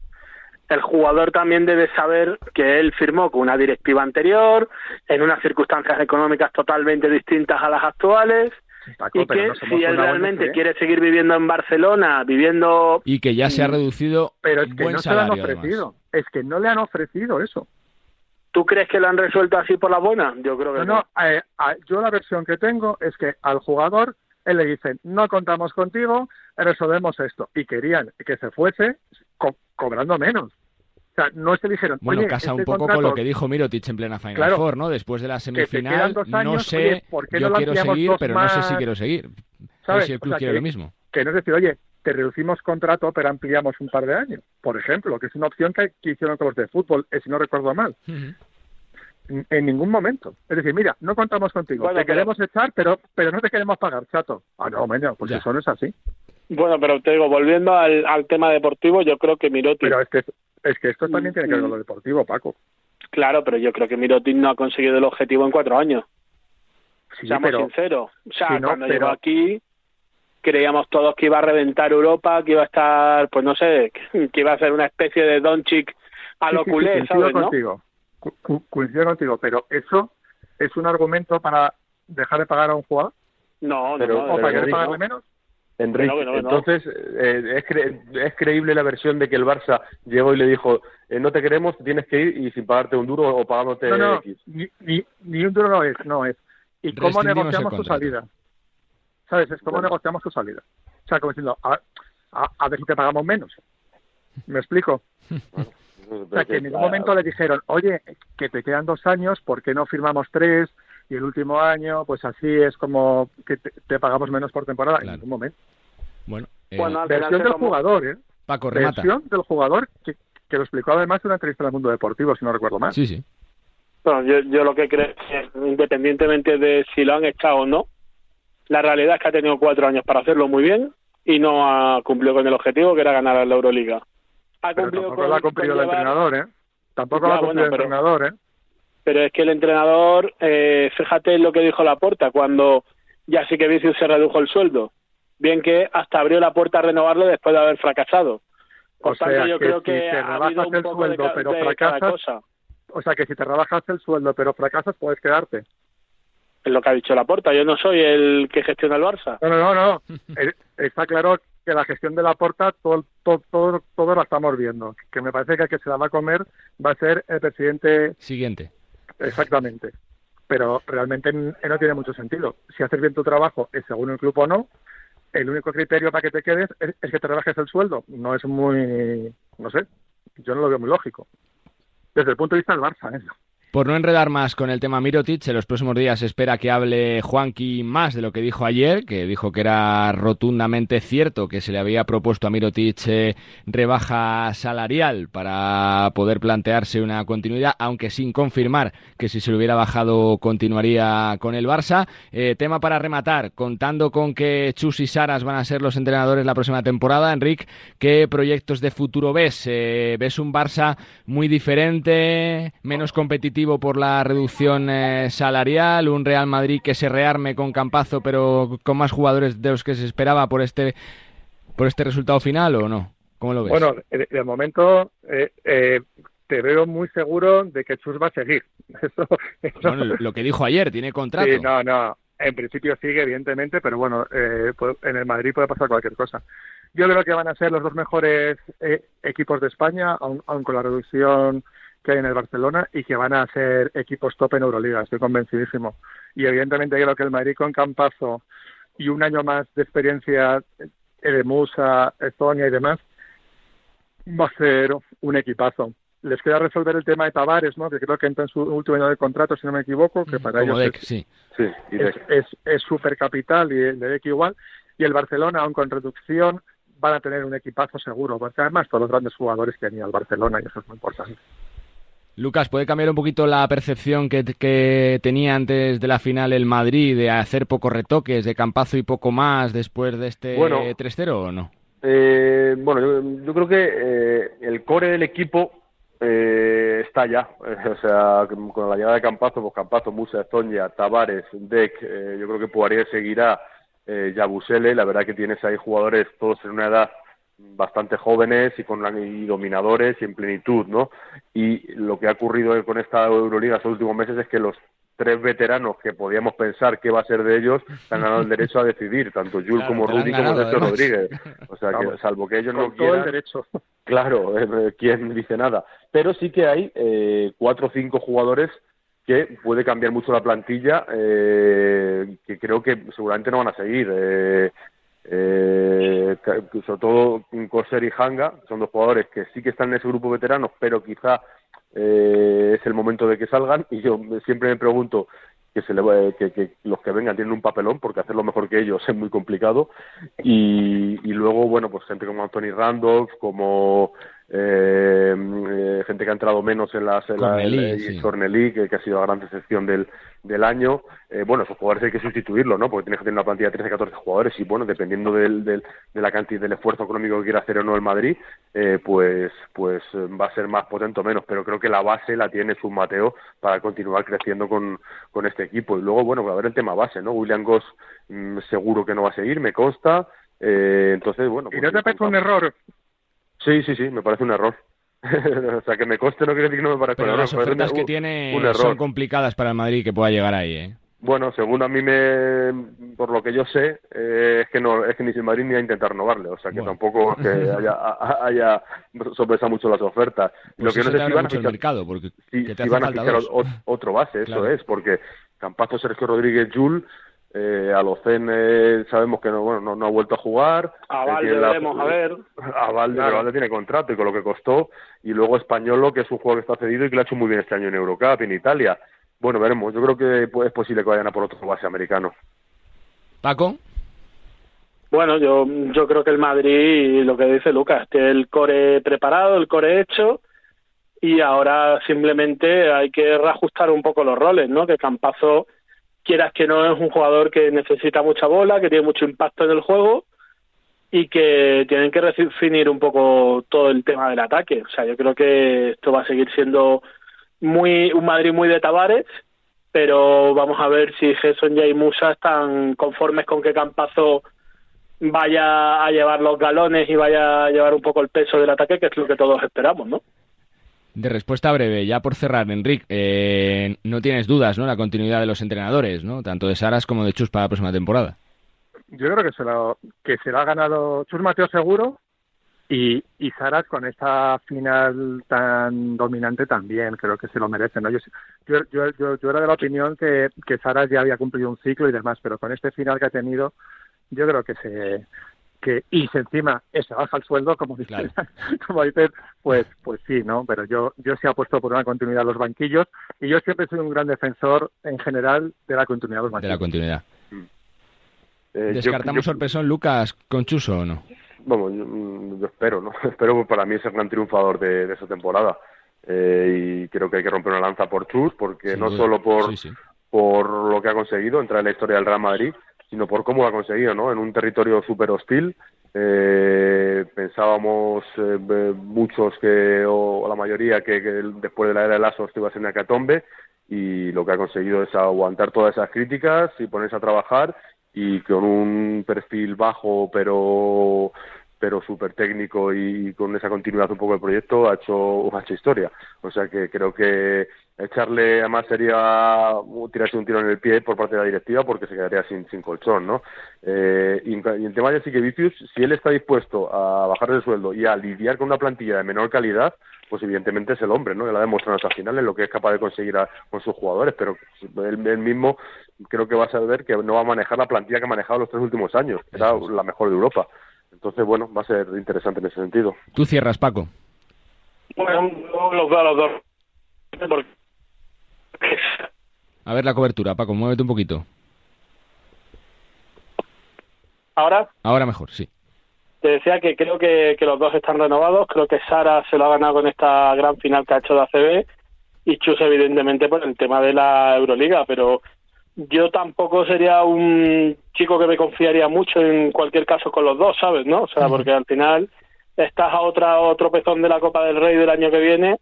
El jugador también debe saber que él firmó con una directiva anterior, en unas circunstancias económicas totalmente distintas a las actuales, Paco, y pero que no somos si él realmente fe. quiere seguir viviendo en Barcelona, viviendo... Y que ya se ha Mm. reducido pero es que buen no se lo han salario, además. ofrecido. Es que no le han ofrecido eso. ¿Tú crees que lo han resuelto así por la buena? Yo creo que No, no, eh, yo la versión que tengo es que al jugador él le dicen, no contamos contigo, resolvemos esto. Y querían que se fuese co- cobrando menos. O sea, no se dijeron, Bueno, oye, casa un este poco con lo que dijo Mirotic en plena Final Claro. Four, ¿no? Después de la semifinal, no sé, oye, ¿por qué yo no quiero seguir, pero no sé si quiero seguir. ¿sabes? si el O club sea, quiere que- lo mismo. Que no es decir, oye, te reducimos contrato, pero ampliamos un par de años, por ejemplo, que es una opción que, que hicieron con los de fútbol, eh, si no recuerdo mal. En, en ningún momento. Es decir, mira, no contamos contigo, Bueno, te pero- queremos echar, pero pero no te queremos pagar, chato. Ah, no, meño, pues Ya. eso no es así. Bueno, pero te digo, volviendo al, al tema deportivo, yo creo que Mirotic... Pero es que, es que esto también tiene que ver con lo deportivo, Paco. Claro, pero yo creo que Mirotic no ha conseguido el objetivo en cuatro años. Sí, Seamos pero- sinceros. O sea, Sí, no, cuando pero- llegó aquí, creíamos todos que iba a reventar Europa, que iba a estar, pues no sé, que iba a ser una especie de Doncic a Sí, lo sí, sí, culé, coincido ¿sabes, no? contigo. Cu- coincido contigo, pero eso es un argumento para dejar de pagar a un jugador No, no, Pero- no. o para querer pagarle no. menos. Enrique, Que no, que no, que no. entonces, eh, ¿es, cre- ¿es creíble la versión de que el Barça llegó y le dijo, eh, no te queremos, te tienes que ir y sin pagarte un duro o pagándote No, no, X? ni, ni, ni un duro no es, no es. ¿Y cómo negociamos su salida? ¿Sabes? Es cómo Bueno. negociamos su salida. O sea, como diciendo, a, a, a ver si te pagamos menos. ¿Me explico? O sea, que en ningún momento le dijeron, oye, que te quedan dos años, ¿por qué no firmamos tres? Y el último año, pues así es como que te, te pagamos menos por temporada. En Claro. ningún momento. Bueno, eh, Bueno, Versión del jugador, ¿eh? Paco, remata. Versión del jugador que, que lo explicó además en una entrevista del Mundo Deportivo, si no recuerdo mal. Sí, sí. Bueno, yo, yo lo que creo es que independientemente de si lo han echado o no, la realidad es que ha tenido cuatro años para hacerlo muy bien y no ha cumplido con el objetivo que era ganar la Euroliga. Ha Pero cumplido tampoco con- lo ha cumplido con el llevar- entrenador, ¿eh? Tampoco Ya, lo ha cumplido bueno, el pero- entrenador, ¿eh? Pero es que el entrenador, eh, fíjate en lo que dijo Laporta cuando ya sí que Vicius se redujo el sueldo. Bien que hasta abrió la puerta a renovarlo después de haber fracasado. Por O sea, tanto, yo que creo si que te rebajas el de, sueldo, pero de fracasas, cosa. O sea, que si te rebajas el sueldo pero fracasas, puedes quedarte. Es lo que ha dicho Laporta. Yo no soy el que gestiona el Barça. No, no, no, no. Eh, Está claro que la gestión de la porta, todo, todo, todo, todo la estamos viendo. Que me parece que el que se la va a comer va a ser el presidente Siguiente. Exactamente. Pero realmente n- no tiene mucho sentido. Si haces bien tu trabajo, es según el club o no, el único criterio para que te quedes es, es que te rebajes el sueldo. No es muy, no sé, yo no lo veo muy lógico. Desde el punto de vista del Barça, ¿eh? Por no enredar más con el tema Mirotic, en los próximos días espera que hable Juanqui más de lo que dijo ayer, que dijo que era rotundamente cierto que se le había propuesto a Mirotic eh, rebaja salarial para poder plantearse una continuidad, aunque sin confirmar que si se le hubiera bajado continuaría con el Barça. Eh, tema para rematar, contando con que Chus y Saras van a ser los entrenadores la próxima temporada. Enric, ¿qué proyectos de futuro ves? Eh, ¿Ves un Barça muy diferente, menos competitivo? Por la reducción eh, salarial, un Real Madrid que se rearme con Campazo pero con más jugadores de los que se esperaba por este por este resultado final o no? ¿Cómo lo ves? Bueno, de, momento eh, eh, te veo muy seguro de que Chus va a seguir. lo que dijo ayer, tiene contrato. Sí, no, no. En principio sigue, evidentemente, pero bueno, en el Madrid puede pasar cualquier cosa. Yo creo que van a ser los dos mejores equipos de España, aun, aun con la reducción que hay en el Barcelona y que van a ser equipos top en Euroliga, estoy convencidísimo. Y evidentemente creo que el Madrid con Campazo y un año más de experiencia de Musa, Estonia y demás, va a ser un equipazo. Les queda resolver el tema de Tavares, ¿no? que creo que entra en su último año de contrato, si no me equivoco, que para ellos es, sí. es, es, super capital y de igual. Y el Barcelona, aun con reducción, van a tener un equipazo seguro, porque además todos los grandes jugadores que han ido al Barcelona y eso es muy importante. Lucas, ¿puede cambiar un poquito la percepción que, tenía antes de la final el Madrid de hacer pocos retoques, de campazo y poco más después de este 3-0 o no? Eh, bueno, yo, creo que eh, el core del equipo eh, está ya. o sea, con la llegada de Campazo, pues Campazo, Musa, Estonia, Tavares, Deck, yo creo que Poirier seguirá, Yabusele, la verdad que tienes ahí jugadores todos en una edad bastante jóvenes y con y dominadores y en plenitud, ¿no? Y lo que ha ocurrido con esta Euroliga estos últimos meses es que los tres veteranos que podíamos pensar que va a ser de ellos han ganado el derecho a decidir, tanto Jules como Rudy como Sergio Rodríguez. O sea, que salvo que ellos no quieran... el derecho. Claro, eh, ¿quién dice nada? Pero sí que hay eh, cuatro o cinco jugadores que puede cambiar mucho la plantilla, eh, que creo que seguramente no van a seguir. Eh, eh, sobre todo Corser y Hanga, son dos jugadores que sí que están en ese grupo veteranos, pero quizá eh, es el momento de que salgan. Y yo siempre me pregunto que, se le, que, los que vengan tienen un papelón, porque hacerlo mejor que ellos es muy complicado. Y, y luego, bueno, pues gente como Anthony Randolph, como eh, eh, gente que ha entrado menos en las en la, y que, ha sido la gran decepción del, del año. Eh, bueno, esos jugadores hay que sustituirlo, ¿no? Porque tienes que tener una plantilla de 13, 14 jugadores y, bueno, dependiendo del, del, de la cantidad del esfuerzo económico que quiera hacer o no el Madrid, eh, pues, pues va a ser más potente o menos. Pero creo que la base la tiene su Mateo para continuar creciendo con, con este equipo. Y luego, bueno, va a ver el tema base, ¿no? William Goss mm, seguro que no va a seguir, me consta. Eh, entonces, bueno. ¿Y no pues te parece un error Sí, sí, sí, me parece un error. o sea, que me coste no quiere decir que no me parezca un error. las ofertas que tiene son complicadas para el Madrid que pueda llegar ahí, ¿eh? Bueno, según a mí me, por lo que yo sé, eh, es que no, es que ni Madrid ni a intentar renovarle, o sea que tampoco que haya, haya sorpresa mucho las ofertas. Pues lo que no sé si van a fichar, mercado, porque si, van a fichar otro base, eso es, porque Campazo, Sergio Rodríguez, Jul eh, Alocen eh, sabemos que no, bueno, no, ha vuelto a jugar. A Valde veremos a ver. A Valde, tiene contrato y con lo que costó. Y luego Españolo, que es un jugador que está cedido y que lo ha hecho muy bien este año en Eurocup, en Italia. Bueno, veremos. Yo creo que es posible que vayan a por otro base americano. Paco. Bueno, yo, yo creo que el Madrid, lo que dice Lucas, tiene el core preparado, el core hecho, y ahora simplemente hay que reajustar un poco los roles, ¿no? Que Campazo quieras que no es un jugador que necesita mucha bola, que tiene mucho impacto en el juego y que tienen que definir un poco todo el tema del ataque. O sea, yo creo que esto va a seguir siendo muy un Madrid muy de Tavares, pero vamos a ver si Gerson y Musa están conformes con que Campazo vaya a llevar los galones y vaya a llevar un poco el peso del ataque, que es lo que todos esperamos, ¿no? De respuesta breve, ya por cerrar, Enrique, eh, no tienes dudas, ¿no? La continuidad de los entrenadores, ¿no? Tanto de Saras como de Chus para la próxima temporada. Yo creo que se lo, que se lo ha ganado Chus Mateo seguro y, y Saras con esta final tan dominante también, creo que se lo merece, ¿no? Yo, yo, yo, yo era de la opinión que, que Saras ya había cumplido un ciclo y demás, pero con este final que ha tenido, yo creo que se que y si encima se baja el sueldo, como dices, como dices, pues pues sí, ¿no? Pero yo yo sí apuesto por una continuidad de los banquillos y yo siempre soy un gran defensor en general de la continuidad de los banquillos. De la continuidad. Eh, yo- ¿Descartamos yo- sorpresón Lucas con Chuso o no? Bueno, yo, mm, yo espero, ¿no? espero que para mí es el gran triunfador de, de esa temporada. Eh, y creo que hay que romper una lanza por Chus, porque Sin no duda. solo por, Sí, sí. por lo que ha conseguido, entrar en la historia del Real Madrid, sino por cómo lo ha conseguido, ¿no? En un territorio súper hostil. Eh, pensábamos eh, muchos que, o la mayoría, que, después de la era de Lasso esto iba a ser una hecatombe y lo que ha conseguido es aguantar todas esas críticas y ponerse a trabajar y con un perfil bajo pero pero súper técnico y con esa continuidad un poco del proyecto ha hecho, ha hecho historia. O sea que creo que echarle además sería tirarse un tiro en el pie por parte de la directiva porque se quedaría sin, sin colchón, ¿no? Eh, y, el tema de Vicius, si él está dispuesto a bajar el sueldo y a lidiar con una plantilla de menor calidad, pues evidentemente es el hombre, ¿no? Que lo ha demostrado hasta finales lo que es capaz de conseguir a- con sus jugadores, pero él, él mismo creo que va a saber que no va a manejar la plantilla que ha manejado los tres últimos años, que era la mejor de Europa. Entonces, bueno, va a ser interesante en ese sentido. Tú cierras, Paco. Bueno, los veo a los dos. A ver la cobertura, Paco, muévete un poquito. ahora Ahora mejor, sí. te decía que creo que, que los dos están renovados. Creo que Sara se lo ha ganado con esta gran final que ha hecho de ACB y Chus, evidentemente, por el tema de la Euroliga. Pero yo tampoco sería un chico que me confiaría mucho en cualquier caso con los dos, ¿sabes? ¿No? O sea, porque al final estás a otra otro pezón de la Copa del Rey del año que viene,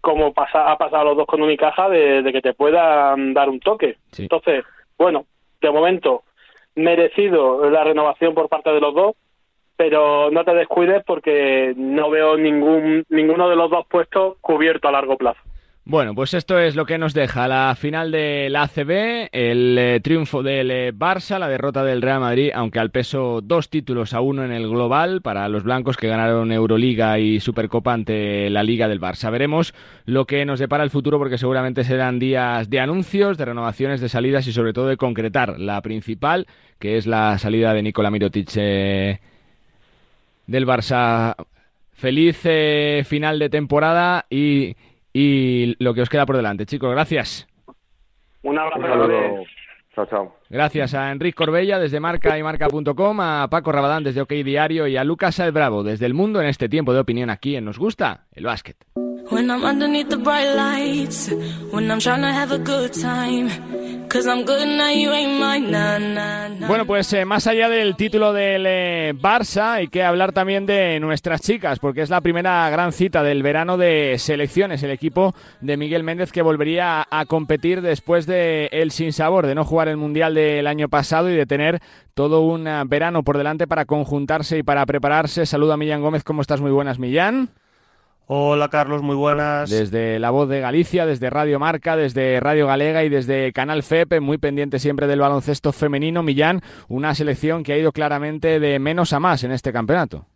como pasa, ha pasado a los dos con Unicaja, de, de que te puedan dar un toque. Entonces, bueno, de momento, merecido la renovación por parte de los dos, pero no te descuides porque no veo ningún ninguno de los dos puestos cubierto a largo plazo. Bueno, pues esto es lo que nos deja la final del ACB, el eh, triunfo del eh, Barça, la derrota del Real Madrid, aunque al peso dos títulos a uno en el global para los blancos que ganaron Euroliga y Supercopa ante la Liga del Barça. Veremos lo que nos depara el futuro porque seguramente serán días de anuncios, de renovaciones, de salidas y sobre todo de concretar la principal, que es la salida de Nikola Mirotic eh, del Barça. Feliz final de temporada y, y lo que os queda por delante. Chicos, gracias. Un abrazo. Un saludo. Chao, chao. Gracias a Enrique Corbella desde Marca y Marca.com, a Paco Rabadán desde OK Diario y a Lucas Saez Bravo desde El Mundo en este tiempo de opinión aquí en Nos Gusta el Básquet. Bueno, pues eh, más allá del título del eh, Barça, hay que hablar también de nuestras chicas, porque es la primera gran cita del verano de selecciones, el equipo de Miguel Méndez que volvería a, competir después de el sinsabor de no jugar el Mundial del año pasado y de tener todo un eh, verano por delante para conjuntarse y para prepararse. Saludo a Millán Gómez, ¿cómo estás? Muy buenas, Millán. Hola Carlos, muy buenas. Desde La Voz de Galicia, desde Radio Marca, desde Radio Galega y desde Canal FEP, muy pendiente siempre del baloncesto femenino, Millán, una selección que ha ido claramente de menos a más en este campeonato.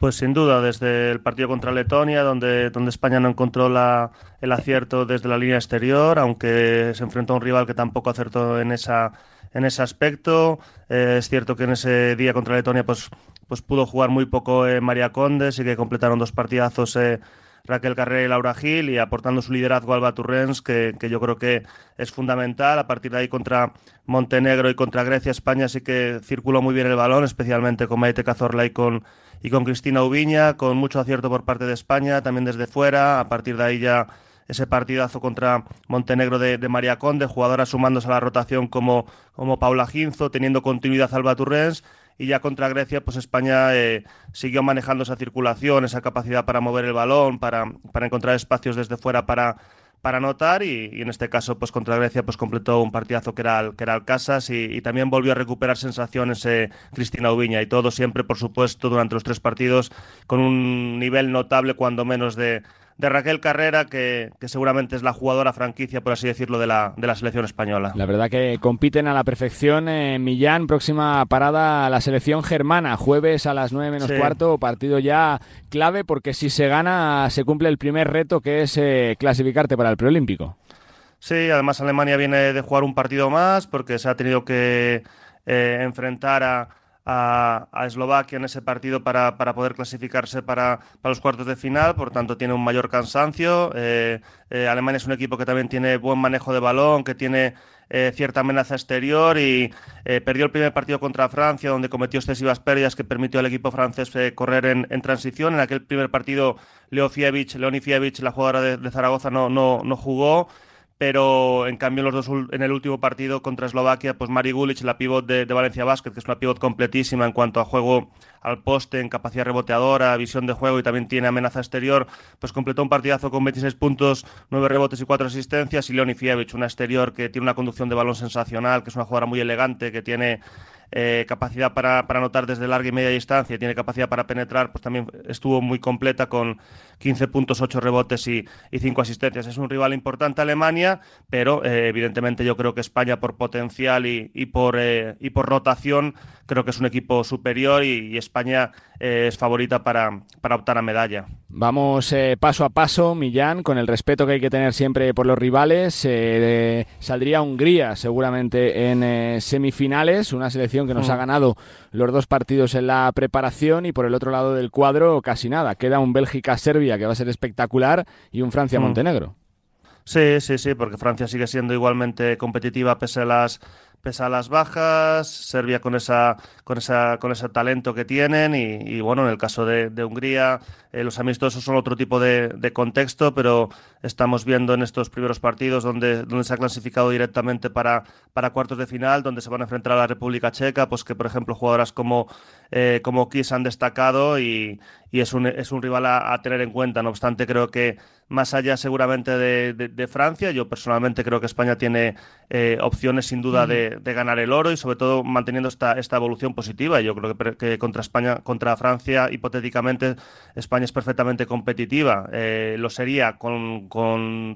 Pues sin duda, desde el partido contra Letonia, donde, donde España no encontró la, el acierto desde la línea exterior, aunque se enfrentó a un rival que tampoco acertó en esa en ese aspecto. Eh, es cierto que en ese día contra Letonia pues, pues pudo jugar muy poco eh, María Conde, sí que completaron dos partidazos eh, Raquel Carrera y Laura Gil y aportando su liderazgo Alba Turrens, que, que yo creo que es fundamental. A partir de ahí contra Montenegro y contra Grecia, España sí que circuló muy bien el balón, especialmente con Maite Cazorla y con, y con Cristina Ubiña, con mucho acierto por parte de España, también desde fuera. A partir de ahí ya ese partidazo contra Montenegro de, María Conde, jugadora sumándose a la rotación como, como Paula Ginzo, teniendo continuidad Alba Turrens. Y ya contra Grecia, pues España eh, siguió manejando esa circulación, esa capacidad para mover el balón, para, para encontrar espacios desde fuera para, para anotar y, en este caso pues contra Grecia pues completó un partidazo que era, que era el Casas y, y también volvió a recuperar sensaciones eh, Cristina Ubiña. Y todo siempre por supuesto durante los tres partidos con un nivel notable cuando menos de, de Raquel Carrera, que, que, seguramente es la jugadora franquicia, por así decirlo, de la, de la selección española. La verdad que compiten a la perfección. Eh, Millán, próxima parada a la selección germana, jueves a las 9 menos sí. cuarto, partido ya clave, porque si se gana se cumple el primer reto que es eh, clasificarte para el preolímpico. Sí, además Alemania viene de jugar un partido más porque se ha tenido que eh, enfrentar a a, Eslovaquia en ese partido para, poder clasificarse para, los cuartos de final, por tanto tiene un mayor cansancio. Eh, eh, Alemania es un equipo que también tiene buen manejo de balón, que tiene eh, cierta amenaza exterior y perdió el primer partido contra Francia, donde cometió excesivas pérdidas que permitió al equipo francés correr en, transición. En aquel primer partido, Leo Fievich, Leoni Fievich, la jugadora de, Zaragoza, no, no, no jugó pero en cambio los dos, en el último partido contra Eslovaquia, pues Mari Gulic, la pivot de, Valencia Basket, que es una pivot completísima en cuanto a juego al poste, en capacidad reboteadora, visión de juego y también tiene amenaza exterior, pues completó un partidazo con 26 puntos, 9 rebotes y 4 asistencias. Y Leoni Fievich, una exterior que tiene una conducción de balón sensacional, que es una jugadora muy elegante, que tiene eh, capacidad para, para, anotar desde larga y media distancia, tiene capacidad para penetrar, pues también estuvo muy completa con 15 puntos, 8 rebotes y, y 5 asistencias. Es un rival importante Alemania, pero eh, evidentemente yo creo que España por potencial y, y por, eh, y por rotación creo que es un equipo superior y, España es favorita para, para, optar a medalla. Vamos paso a paso, Millán, con el respeto que hay que tener siempre por los rivales. saldría Hungría seguramente en semifinales, una selección que nos ha mm. ganado los dos partidos en la preparación y por el otro lado del cuadro casi nada. Queda un Bélgica-Serbia que va a ser espectacular y un Francia-Montenegro. Mm. Sí, sí, sí, porque Francia sigue siendo igualmente competitiva pese a las pese a las bajas, Serbia con esa con esa con ese talento que tienen y, bueno, en el caso de, Hungría eh, los amistosos son otro tipo de, contexto, pero estamos viendo en estos primeros partidos donde, donde se ha clasificado directamente para, para cuartos de final, donde se van a enfrentar a la República Checa, pues que por ejemplo jugadoras como, eh, como Kiss han destacado y, y es, un, es un rival a, tener en cuenta. No obstante, creo que más allá seguramente de, Francia, yo personalmente creo que España tiene eh, opciones sin duda de, ganar el oro y sobre todo manteniendo esta, esta evolución positiva. Yo creo que, que contra España, contra Francia, hipotéticamente, España es perfectamente competitiva. Eh, lo sería con,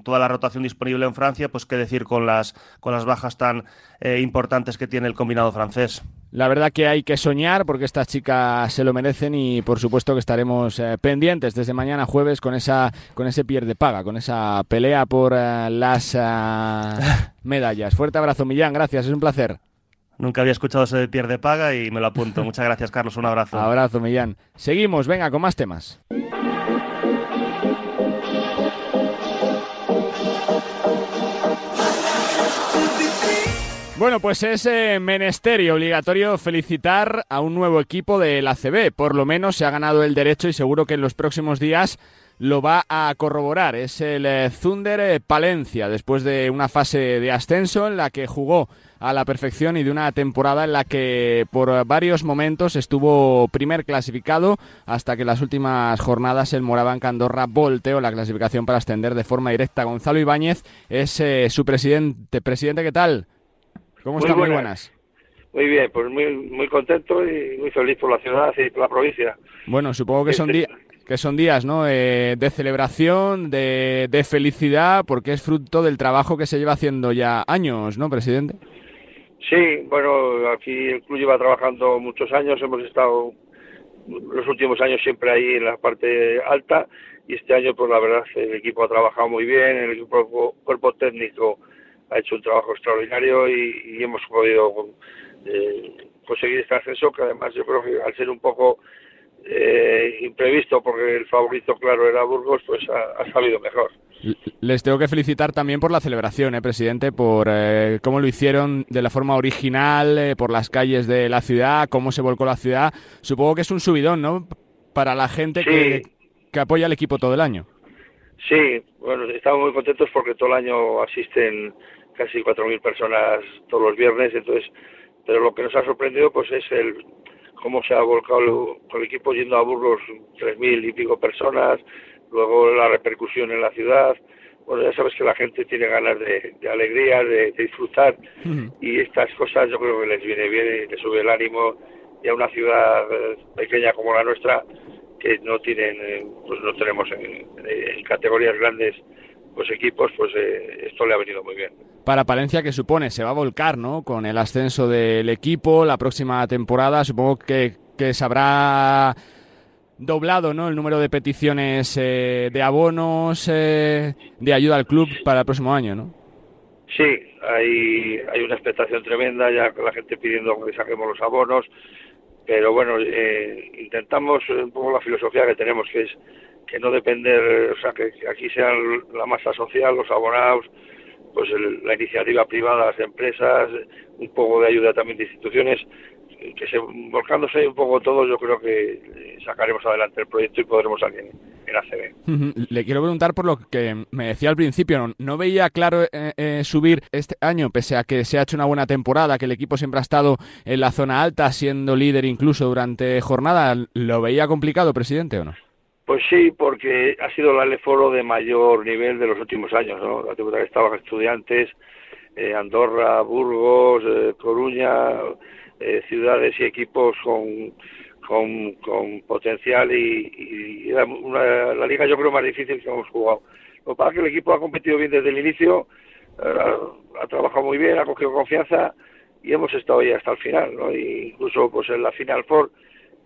toda la rotación disponible en Francia, pues qué decir con las, con las bajas tan eh, importantes que tiene el combinado francés. La verdad que hay que soñar porque estas chicas se lo merecen y por supuesto que estaremos pendientes desde mañana jueves con esa con ese pierde paga, con esa pelea por las medallas. Fuerte abrazo Millán, gracias, es un placer. Nunca había escuchado ese de pierde paga y me lo apunto. Muchas gracias, Carlos. Un abrazo. Abrazo, Millán. Seguimos, venga, con más temas. Bueno, pues es eh, menester y obligatorio felicitar a un nuevo equipo de la CB. Por lo menos se ha ganado el derecho y seguro que en los próximos días lo va a corroborar. Es el eh, Thunder eh, Palencia, después de una fase de ascenso en la que jugó a la perfección y de una temporada en la que por varios momentos estuvo primer clasificado hasta que en las últimas jornadas el Moraván Candorra volteó la clasificación para ascender de forma directa. Gonzalo Ibáñez es eh, su presidente. Presidente, ¿qué tal? ¿Cómo está? Muy buenas. Muy bien, pues muy, muy contento y muy feliz por la ciudad y por la provincia. Bueno, supongo que son, días que son días ¿no? Eh, de celebración, de, de, felicidad, porque es fruto del trabajo que se lleva haciendo ya años, ¿no, presidente? Sí, bueno, aquí el club lleva trabajando muchos años, hemos estado los últimos años siempre ahí en la parte alta y este año pues la verdad el equipo ha trabajado muy bien, el equipo, cuerpo técnico ha hecho un trabajo extraordinario y, hemos podido eh, conseguir este ascenso que además yo creo que al ser un poco eh, imprevisto porque el favorito claro era Burgos pues ha, ha salido mejor. Les tengo que felicitar también por la celebración, ¿eh, presidente, por eh, cómo lo hicieron de la forma original, eh, por las calles de la ciudad, cómo se volcó la ciudad. Supongo que es un subidón, ¿no? Para la gente que, que, apoya al equipo todo el año. Sí, bueno, estamos muy contentos porque todo el año asisten casi 4.000 personas todos los viernes, entonces, pero lo que nos ha sorprendido pues es el cómo se ha volcado con el equipo yendo a Burgos 3.000 y pico personas, luego la repercusión en la ciudad. Bueno, ya sabes que la gente tiene ganas de, alegría, de, disfrutar y estas cosas yo creo que les viene bien y les sube el ánimo y a una ciudad eh, pequeña como la nuestra que no tienen, eh, pues no tenemos en, categorías grandes pues equipos, pues eh, esto le ha venido muy bien. Para Palencia, que supone? Se va a volcar, ¿no? Con el ascenso del equipo la próxima temporada, supongo que, que sabrá doblado ¿no? el número de peticiones eh, de abonos eh, de ayuda al club para el próximo año, ¿no? Sí, hay, hay una expectación tremenda, ya con la gente pidiendo que saquemos los abonos. pero bueno, eh, intentamos un poco la filosofía que tenemos, que es que no depender, o sea, que, aquí sean la masa social, los abonados, pues la iniciativa privada, las empresas, un poco de ayuda también de instituciones, que se volcándose un poco todo, yo creo que eh, sacaremos adelante el proyecto y podremos salir en, ACB. Le quiero preguntar por lo que me decía al principio, ¿no, veía claro eh, eh, subir este año, pese a que se ha hecho una buena temporada, que el equipo siempre ha estado en la zona alta, siendo líder incluso durante jornada, ¿lo veía complicado, presidente, o no? Pues sí, porque ha sido el Aleforo de mayor nivel de los últimos años, ¿no? La que estaban estudiantes, Andorra, Burgos, Coruña, eh, ciudades y equipos con, con, potencial y, la liga yo creo más difícil que hemos jugado. Lo que pasa es que el equipo ha competido bien desde el inicio, eh, ha, trabajado muy bien, ha cogido confianza y hemos estado ahí hasta el final, ¿no? incluso pues en la Final Four,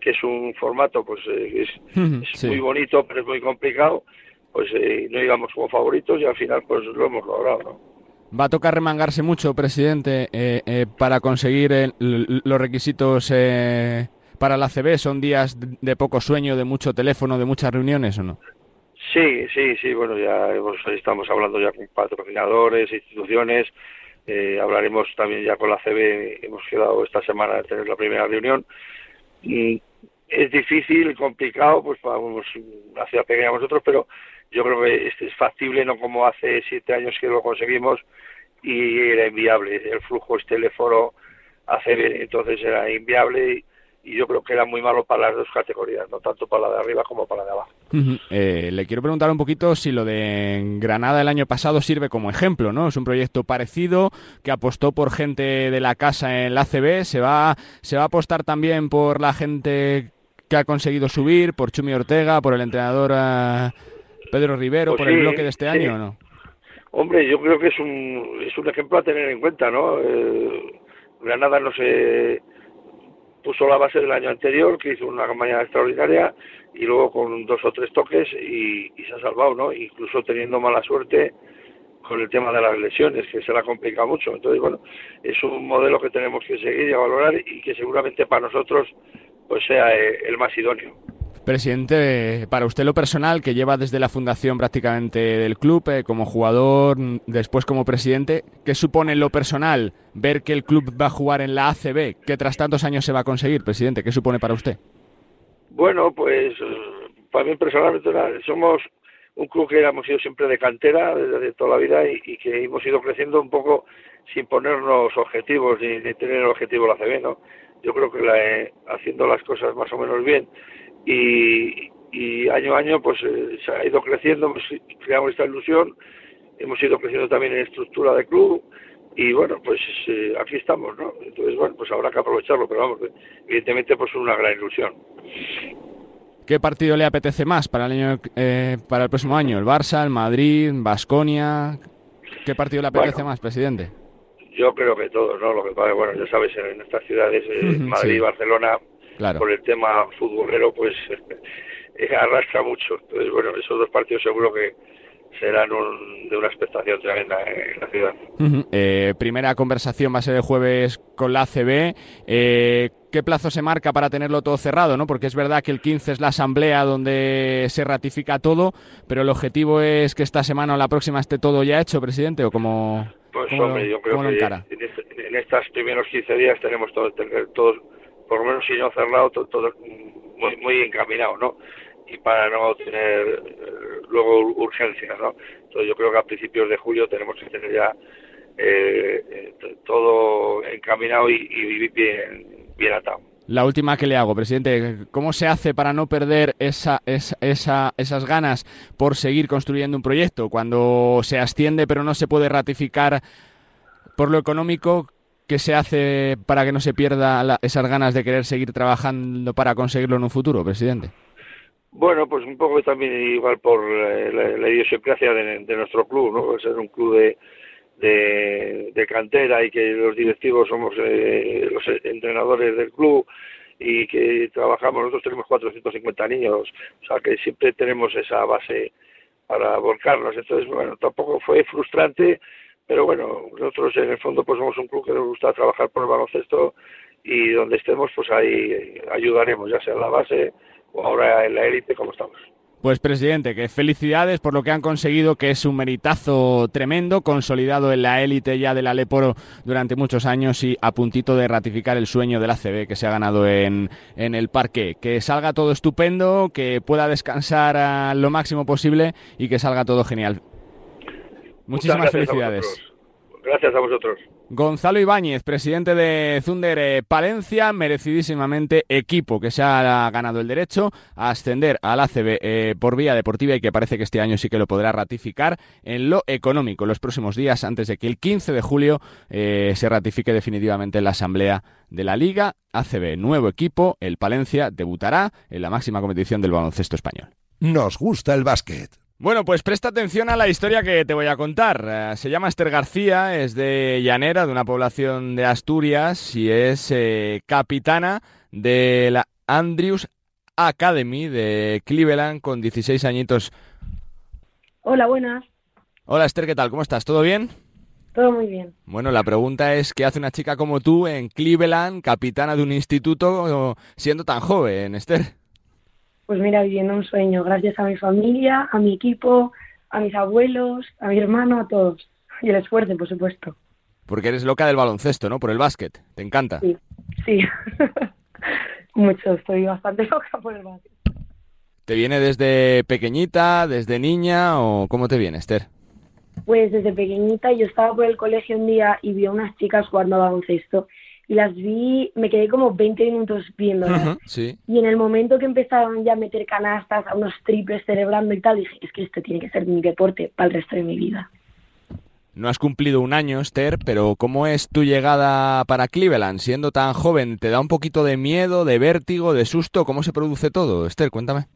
que es un formato pues eh, es, muy bonito pero es muy complicado, pues no íbamos como favoritos y al final pues lo hemos logrado, ¿no? va a tocar remangarse mucho, presidente, eh, eh, para conseguir los requisitos eh, para la CB. ¿Son días de, poco sueño, de mucho teléfono, de muchas reuniones o no? Sí, sí, sí. Bueno, ya estamos hablando ya con patrocinadores, instituciones. hablaremos también ya con la CB. Hemos quedado esta semana de tener la primera reunión. Mm, es difícil, complicado, pues para una ciudad pequeña nosotros, pero yo creo que es factible, no como hace siete años que lo conseguimos y era inviable. El flujo este teléfono hace entonces era inviable y, yo creo que era muy malo para las dos categorías, no tanto para la de arriba como para la de abajo. Eh, le quiero preguntar un poquito si lo de Granada el año pasado sirve como ejemplo, ¿no? Es un proyecto parecido que apostó por gente de la casa en la ACB, se va, se va a apostar también por la gente que ha conseguido subir, por Chumi Ortega, por el entrenador... Eh, Pedro Rivero pues por el bloque de este año o no? Hombre, yo creo que es un, es un ejemplo a tener en cuenta, ¿no? Eh, Granada no se puso la base del año anterior, que hizo una campaña extraordinaria y luego con dos o tres toques y, se ha salvado, ¿no? Incluso teniendo mala suerte con el tema de las lesiones, que se la complica mucho. Entonces, bueno, es un modelo que tenemos que seguir y valorar y que seguramente para nosotros pues sea eh, el más idóneo. Presidente, para usted lo personal, que lleva desde la fundación prácticamente del club, eh, como jugador, después como presidente, ¿qué supone lo personal ver que el club va a jugar en la ACB, que tras tantos años se va a conseguir, presidente? ¿Qué supone para usted? Bueno, pues para mí personalmente somos un club que hemos sido siempre de cantera desde toda la vida y, que hemos ido creciendo un poco sin ponernos objetivos ni, tener el objetivo la ACB, ¿no? Yo creo que la, haciendo las cosas más o menos bien y, año a año pues eh, se ha ido creciendo, creamos esta ilusión, hemos ido creciendo también en estructura de club y bueno, pues eh, aquí estamos, ¿no? Entonces, bueno, pues habrá que aprovecharlo, pero vamos, evidentemente pues una gran ilusión. ¿Qué partido le apetece más para el año eh, para el próximo año? ¿El Barça, el Madrid, Basconia? ¿Qué partido le apetece más, presidente? Yo creo que todos, ¿no? Lo que pasa, bueno, ya sabes, en estas ciudades, Madrid, y Barcelona, por el tema futbolero, pues eh, arrastra mucho. Entonces, bueno, esos dos partidos seguro que serán de una expectación tremenda en la ciudad. Eh, primera conversación va a ser el jueves con la ACB. Eh, ¿Qué plazo se marca para tenerlo todo cerrado? ¿no? Porque es verdad que el 15 es la asamblea donde se ratifica todo, pero el objetivo es que esta semana o la próxima esté todo ya hecho, presidente, o como... Pues hombre, yo creo que este, en, estos primeros 15 días tenemos todo, todo por lo menos si no cerrado, todo, todo muy, muy encaminado, ¿no? Y para no tener eh, luego urgencias, ¿no? Entonces yo creo que a principios de julio tenemos que tener ya eh, eh, todo encaminado y, y bien, bien atado. La última que le hago, presidente, ¿cómo se hace para no perder esa, esa, esa, esas ganas por seguir construyendo un proyecto? Cuando se asciende pero no se puede ratificar por lo económico, ¿Qué se hace para que no se pierda esas ganas de querer seguir trabajando para conseguirlo en un futuro, presidente? Bueno, pues un poco también igual por eh, la, idiosincrasia de, nuestro club, ¿no? Ser un club de, de, cantera y que los directivos somos eh, los entrenadores del club y que trabajamos, nosotros tenemos 450 niños, o sea que siempre tenemos esa base para volcarnos. Entonces, bueno, tampoco fue frustrante pero bueno, nosotros en el fondo pues somos un club que nos gusta trabajar por el baloncesto y donde estemos, pues ahí ayudaremos, ya sea en la base o ahora en la élite como estamos. Pues presidente, que felicidades por lo que han conseguido, que es un meritazo tremendo, consolidado en la élite ya del Aleporo durante muchos años y a puntito de ratificar el sueño del ACB que se ha ganado en, en el parque. Que salga todo estupendo, que pueda descansar lo máximo posible y que salga todo genial. Muchísimas felicidades. gracias a vosotros. Gonzalo Ibáñez, presidente de Zunder eh, Palencia, merecidísimamente equipo que se ha ganado el derecho a ascender al ACB eh, por vía deportiva y que parece que este año sí que lo podrá ratificar en lo económico los próximos días antes de que el 15 de julio eh, se ratifique definitivamente la asamblea de la Liga ACB. Nuevo equipo, el Palencia, debutará en la máxima competición del baloncesto español. Nos gusta el básquet. Bueno, pues presta atención a la historia que te voy a contar. Eh, se llama Esther García, es de Llanera, de una población de Asturias, y es eh, capitana de la Andrews Academy de Cleveland con 16 añitos. Hola, buenas. Hola Esther, ¿qué tal? ¿Cómo estás? ¿Todo bien? Todo muy bien. Bueno, la pregunta es, ¿qué hace una chica como tú en Cleveland, capitana de un instituto, siendo tan joven, Esther? Pues mira, viviendo un sueño, gracias a mi familia, a mi equipo, a mis abuelos, a mi hermano, a todos. Y el esfuerzo, por supuesto. Porque eres loca del baloncesto, ¿no? Por el básquet. ¿Te encanta? Sí, sí. Mucho, estoy bastante loca por el básquet. ¿Te viene desde pequeñita, desde niña o cómo te viene, Esther? Pues desde pequeñita yo estaba por el colegio un día y vi a unas chicas jugando baloncesto y las vi, me quedé como 20 minutos viéndolas. Y en el momento que empezaron ya a meter canastas, a unos triples celebrando y tal, dije, es que esto tiene que ser mi deporte para el resto de mi vida. No has cumplido un año, Esther, pero ¿cómo es tu llegada para Cleveland? Siendo tan joven, ¿te da un poquito de miedo, de vértigo, de susto? ¿Cómo se produce todo? Esther, cuéntame.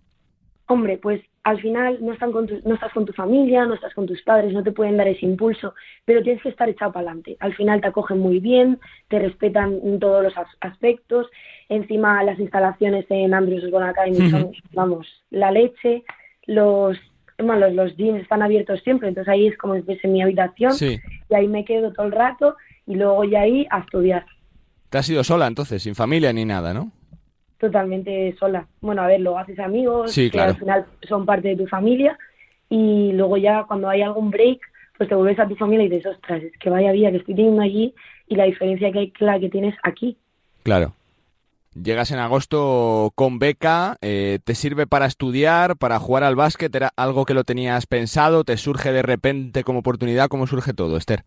Hombre, pues al final no, están con no estás con tu familia, no estás con tus padres, no te pueden dar ese impulso, pero tienes que estar echado para adelante. Al final te acogen muy bien, te respetan en todos los aspectos. Encima las instalaciones en Andrews Osborne Academy son, vamos, la leche. Los, bueno, los, jeans están abiertos siempre, entonces ahí es como si fuese mi habitación y ahí me quedo todo el rato y luego ya ahí a estudiar. ¿Te has ido sola entonces, sin familia ni nada, no? Totalmente sola. Bueno, a ver, luego haces amigos, que al final son parte de tu familia y luego ya cuando hay algún break, pues te vuelves a tu familia y dices, ostras, es que vaya vida que estoy teniendo allí y la diferencia que hay la que tienes aquí. Claro. Llegas en agosto con beca, eh, ¿te sirve para estudiar, para jugar al básquet? ¿Era algo que lo tenías pensado? ¿Te surge de repente como oportunidad? ¿Cómo surge todo, Esther?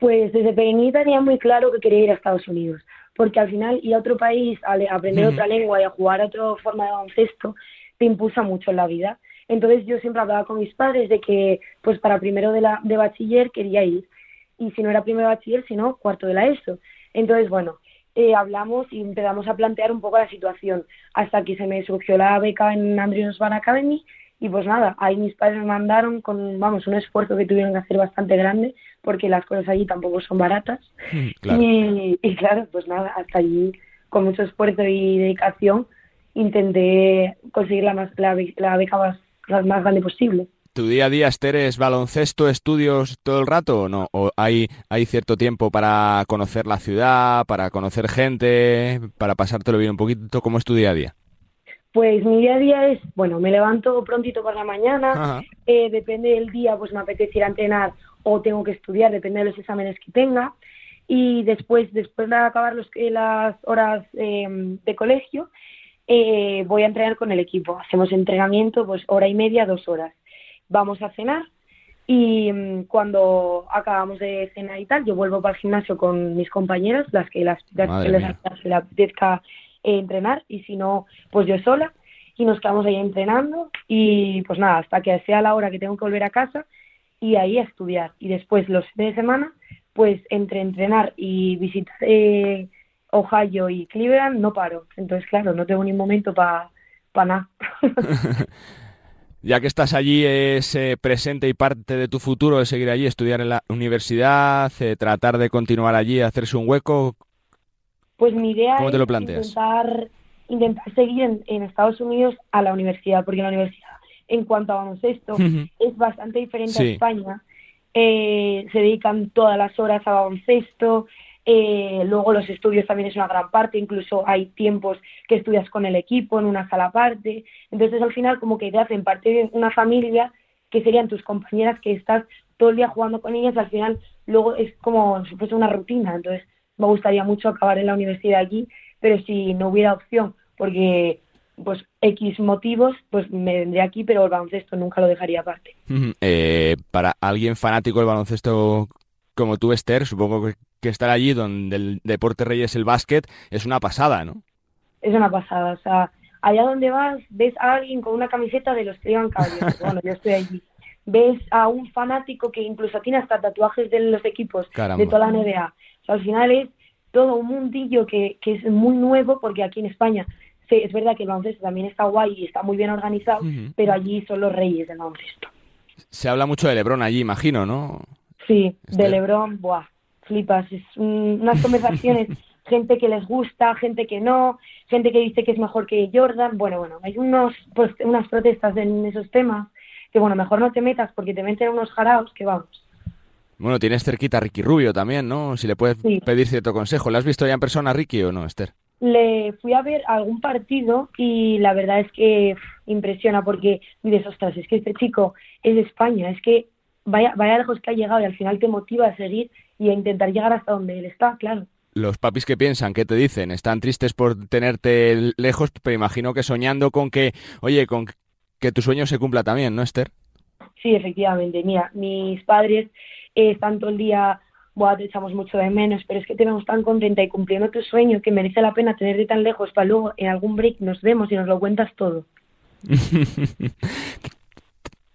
Pues desde pequeñita tenía muy claro que quería ir a Estados Unidos porque al final ir a otro país, a aprender otra lengua y a jugar a otra forma de baloncesto, te impulsa mucho en la vida. Entonces yo siempre hablaba con mis padres de que pues para primero de, la, de bachiller quería ir, y si no era primero de bachiller, sino cuarto de la ESO. Entonces, bueno, eh, hablamos y empezamos a plantear un poco la situación hasta que se me surgió la beca en Andrews Van Academy y pues nada, ahí mis padres me mandaron con, vamos, un esfuerzo que tuvieron que hacer bastante grande, porque las cosas allí tampoco son baratas. Y, claro, pues nada, hasta allí, con mucho esfuerzo y dedicación, intenté conseguir la, más, la, beca más, la más grande posible. ¿Tu día a día, Esther, es baloncesto, estudios todo el rato o no? ¿O hay, hay cierto tiempo para conocer la ciudad, para conocer gente, para pasártelo bien un poquito? ¿Cómo es tu día a día? Pues mi día a día es, bueno, me levanto prontito por la mañana, eh, depende del día, pues me apetece ir a entrenar o tengo que estudiar, depende de los exámenes que tenga. Y después, después de acabar los, eh, las horas em, de colegio, eh, voy a entrenar con el equipo. Hacemos entrenamiento, pues hora y media, dos horas. Vamos a cenar y mm, cuando acabamos de cenar y tal, yo vuelvo para el gimnasio con mis compañeras, las que las, las, las, les apetezca entrenar y si no, pues yo sola y nos quedamos ahí entrenando y pues nada, hasta que sea la hora que tengo que volver a casa y ahí a estudiar. Y después los fines de semana, pues entre entrenar y visitar eh, Ohio y Cleveland no paro. Entonces, claro, no tengo ni un momento para pa nada. ya que estás allí, es presente y parte de tu futuro de seguir allí, estudiar en la universidad, eh, tratar de continuar allí, hacerse un hueco. Pues mi idea es intentar, intentar seguir en, Estados Unidos a la universidad, porque la universidad, en cuanto a baloncesto, es bastante diferente a España. Eh, se dedican todas las horas a baloncesto, Eh, luego los estudios también es una gran parte, incluso hay tiempos que estudias con el equipo en una sala aparte. Entonces al final como que te hacen parte de una familia que serían tus compañeras que estás todo el día jugando con ellas, al final luego es como si fuese una rutina. Entonces me gustaría mucho acabar en la universidad aquí, pero si no hubiera opción, porque pues X motivos, pues me vendría aquí, pero el baloncesto nunca lo dejaría aparte. Eh, para alguien fanático del baloncesto como tú, Esther, supongo que, estar allí donde el deporte rey es el básquet es una pasada, ¿no? Es una pasada, o sea, allá donde vas ves a alguien con una camiseta de los que llevan caballeros, bueno, yo estoy allí. Ves a un fanático que incluso tiene hasta tatuajes de los equipos de toda la NBA. O sea, al final es todo un mundillo que, que es muy nuevo porque aquí en España sí, es verdad que el baloncesto también está guay y está muy bien organizado, pero allí son los reyes del baloncesto. Se habla mucho de Lebron allí, imagino, ¿no? Sí, de Lebron, buah, flipas. Es unas conversaciones, gente que les gusta, gente que no, gente que dice que es mejor que Jordan. Bueno, bueno, hay unos, pues, unas protestas en esos temas que, bueno, mejor no te metas porque te meten unos jaraos que vamos. Bueno, tienes cerquita a Ricky Rubio también, ¿no? Si le puedes pedir cierto consejo. ¿Le has visto ya en persona a Ricky o no, Esther? Le fui a ver algún partido y la verdad es que impresiona porque dices, ostras, es que este chico es de España, es que vaya, vaya lejos que ha llegado y al final te motiva a seguir y a intentar llegar hasta donde él está, claro. Los papis que piensan, ¿qué te dicen? Están tristes por tenerte lejos, pero imagino que soñando con que, oye, con que tu sueño se cumpla también, ¿no, Esther? Sí, efectivamente. Mira, mis padres eh, están todo el día, Buah, te echamos mucho de menos, pero es que te vemos tan contenta y cumpliendo tu sueño que merece la pena tenerte tan lejos para luego en algún break nos vemos y nos lo cuentas todo.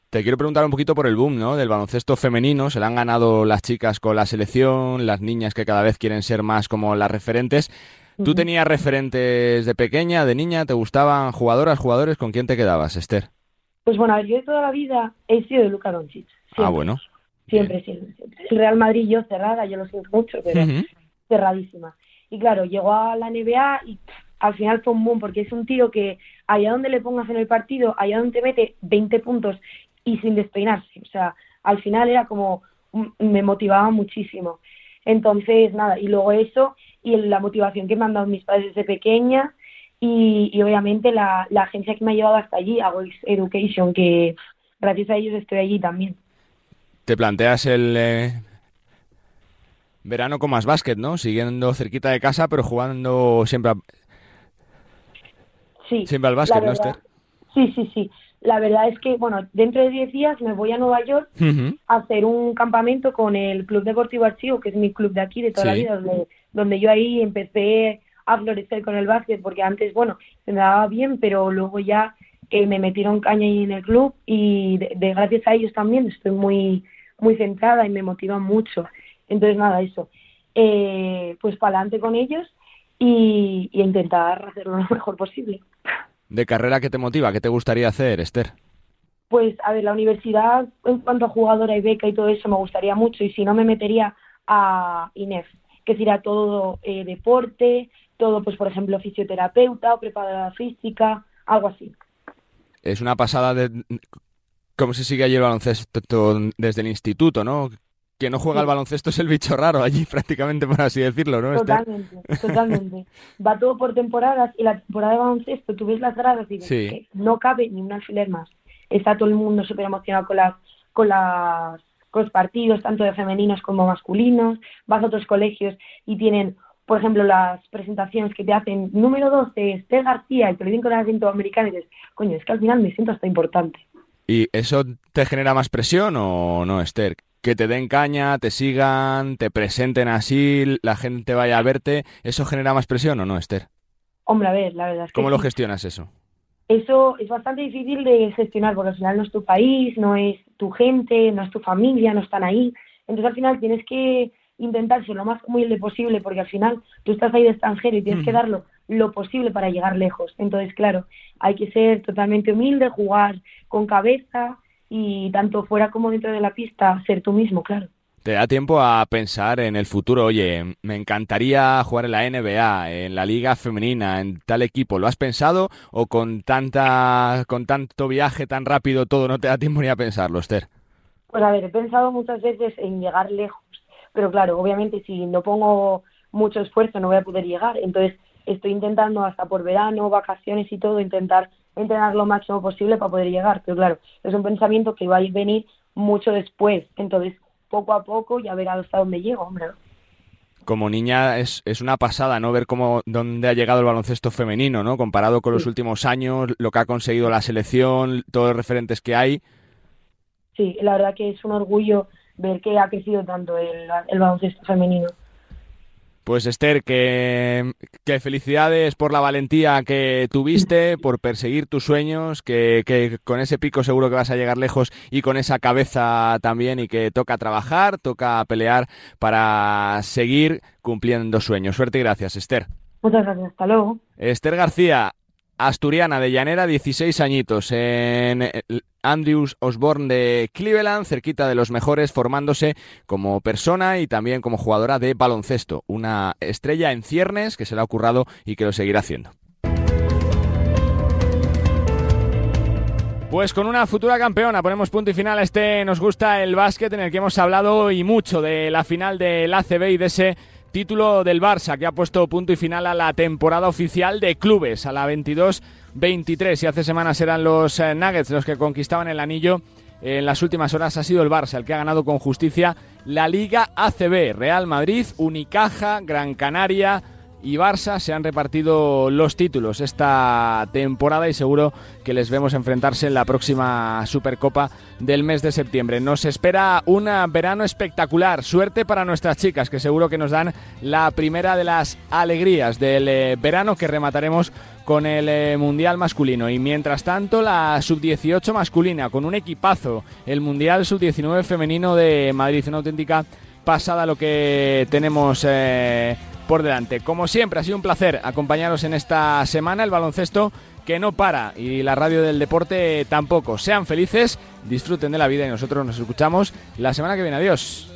Te quiero preguntar un poquito por el boom, ¿no? Del baloncesto femenino. Se le han ganado las chicas con la selección, las niñas que cada vez quieren ser más como las referentes. ¿Tú tenías referentes de pequeña, de niña? ¿Te gustaban jugadoras, jugadores? ¿Con quién te quedabas, Esther? Pues bueno, yo de toda la vida he sido de Luca Doncic. Ah, bueno. Siempre, siempre, siempre. El Real Madrid yo cerrada, yo lo siento mucho, pero cerradísima. Y claro, llegó a la NBA y al final fue un boom porque es un tío que allá donde le pongas en el partido, allá donde te mete 20 puntos y sin despeinarse. O sea, al final era como, me motivaba muchísimo. Entonces, nada, y luego eso, y la motivación que me han dado mis padres desde pequeña, y, obviamente la, agencia que me ha llevado hasta allí, Agois Education, que gracias a ellos estoy allí también. Te planteas el eh, verano con más básquet, ¿no? Siguiendo cerquita de casa, pero jugando siempre, sí, siempre al básquet, ¿no, Esther? Sí, sí, sí. La verdad es que, bueno, dentro de 10 días me voy a Nueva York a hacer un campamento con el Club Deportivo Archivo, que es mi club de aquí, de toda la vida, donde, yo ahí empecé a florecer con el básquet, porque antes, bueno, se me daba bien, pero luego ya que me metieron caña ahí en el club y de, gracias a ellos también estoy muy, muy centrada y me motivan mucho. Entonces, nada, eso. Eh, pues para adelante con ellos y, y intentar hacerlo lo mejor posible de carrera que te motiva? ¿Qué te gustaría hacer, Esther? Pues, a ver, la universidad, en cuanto a jugadora y beca y todo eso, me gustaría mucho. Y si no, me metería a INEF, que sería todo eh, deporte, todo, pues, por ejemplo, fisioterapeuta o preparadora física, algo así. Es una pasada de cómo se sigue allí el baloncesto desde el instituto, ¿no? que no juega al baloncesto es el bicho raro allí, prácticamente, por así decirlo, ¿no? Totalmente, totalmente. Va todo por temporadas y la temporada de baloncesto, tú ves las gradas y ves que no cabe ni un alfiler más. Está todo el mundo súper emocionado con las, con las con los partidos, tanto de femeninos como masculinos. Vas a otros colegios y tienen, por ejemplo, las presentaciones que te hacen número 12, Esther García, y te lo dicen con el acento americano y dices, coño, es que al final me siento hasta importante. ¿Y eso te genera más presión o no, Esther? que te den caña, te sigan, te presenten así, la gente vaya a verte, ¿eso genera más presión o no, Esther? Hombre, a ver, la verdad es que ¿Cómo lo gestionas eso? Eso es bastante difícil de gestionar porque al final no es tu país, no es tu gente, no es tu familia, no están ahí. Entonces al final tienes que intentar ser lo más humilde posible porque al final tú estás ahí de extranjero y tienes que darlo lo posible para llegar lejos. Entonces, claro, hay que ser totalmente humilde, jugar con cabeza y tanto fuera como dentro de la pista ser tú mismo, claro. Te da tiempo a pensar en el futuro, oye, me encantaría jugar en la NBA, en la liga femenina, en tal equipo. ¿Lo has pensado o con tanta con tanto viaje tan rápido todo no te da tiempo ni a pensarlo, Esther? Pues a ver, he pensado muchas veces en llegar lejos, pero claro, obviamente si no pongo mucho esfuerzo no voy a poder llegar. Entonces estoy intentando hasta por verano, vacaciones y todo, intentar entrenar lo máximo posible para poder llegar. Pero claro, es un pensamiento que va a venir mucho después. Entonces, poco a poco ya verá hasta dónde llego, hombre. Como niña es, es una pasada, ¿no? Ver cómo dónde ha llegado el baloncesto femenino, ¿no? Comparado con los últimos años, lo que ha conseguido la selección, todos los referentes que hay. Sí, la verdad que es un orgullo ver que ha crecido tanto el, el baloncesto femenino. Pues Esther, que, felicidades por la valentía que tuviste, por perseguir tus sueños, que, que, con ese pico seguro que vas a llegar lejos y con esa cabeza también y que toca trabajar, toca pelear para seguir cumpliendo sueños. Suerte y gracias, Esther. Muchas gracias, hasta luego. Esther García, asturiana de Llanera, 16 añitos, en Andrews Osborne de Cleveland, cerquita de los mejores, formándose como persona y también como jugadora de baloncesto. Una estrella en ciernes que se le ha ocurrado y que lo seguirá haciendo. Pues con una futura campeona ponemos punto y final a este Nos gusta el básquet en el que hemos hablado y mucho de la final del ACB y de ese título del Barça que ha puesto punto y final a la temporada oficial de clubes, a la 22-23 y hace semanas eran los eh, Nuggets los que conquistaban el anillo. En las últimas horas ha sido el Barça el que ha ganado con justicia la Liga ACB. Real Madrid, Unicaja, Gran Canaria, y Barça se han repartido los títulos esta temporada y seguro que les vemos enfrentarse en la próxima Supercopa del mes de septiembre. Nos espera un verano espectacular. Suerte para nuestras chicas que seguro que nos dan la primera de las alegrías del eh, verano que remataremos con el eh, Mundial masculino. Y mientras tanto, la sub-18 masculina con un equipazo. El Mundial sub-19 femenino de Madrid. Una auténtica pasada lo que tenemos. Eh, por delante. Como siempre, ha sido un placer acompañaros en esta semana. El baloncesto que no para y la radio del deporte tampoco. Sean felices, disfruten de la vida y nosotros nos escuchamos la semana que viene. Adiós.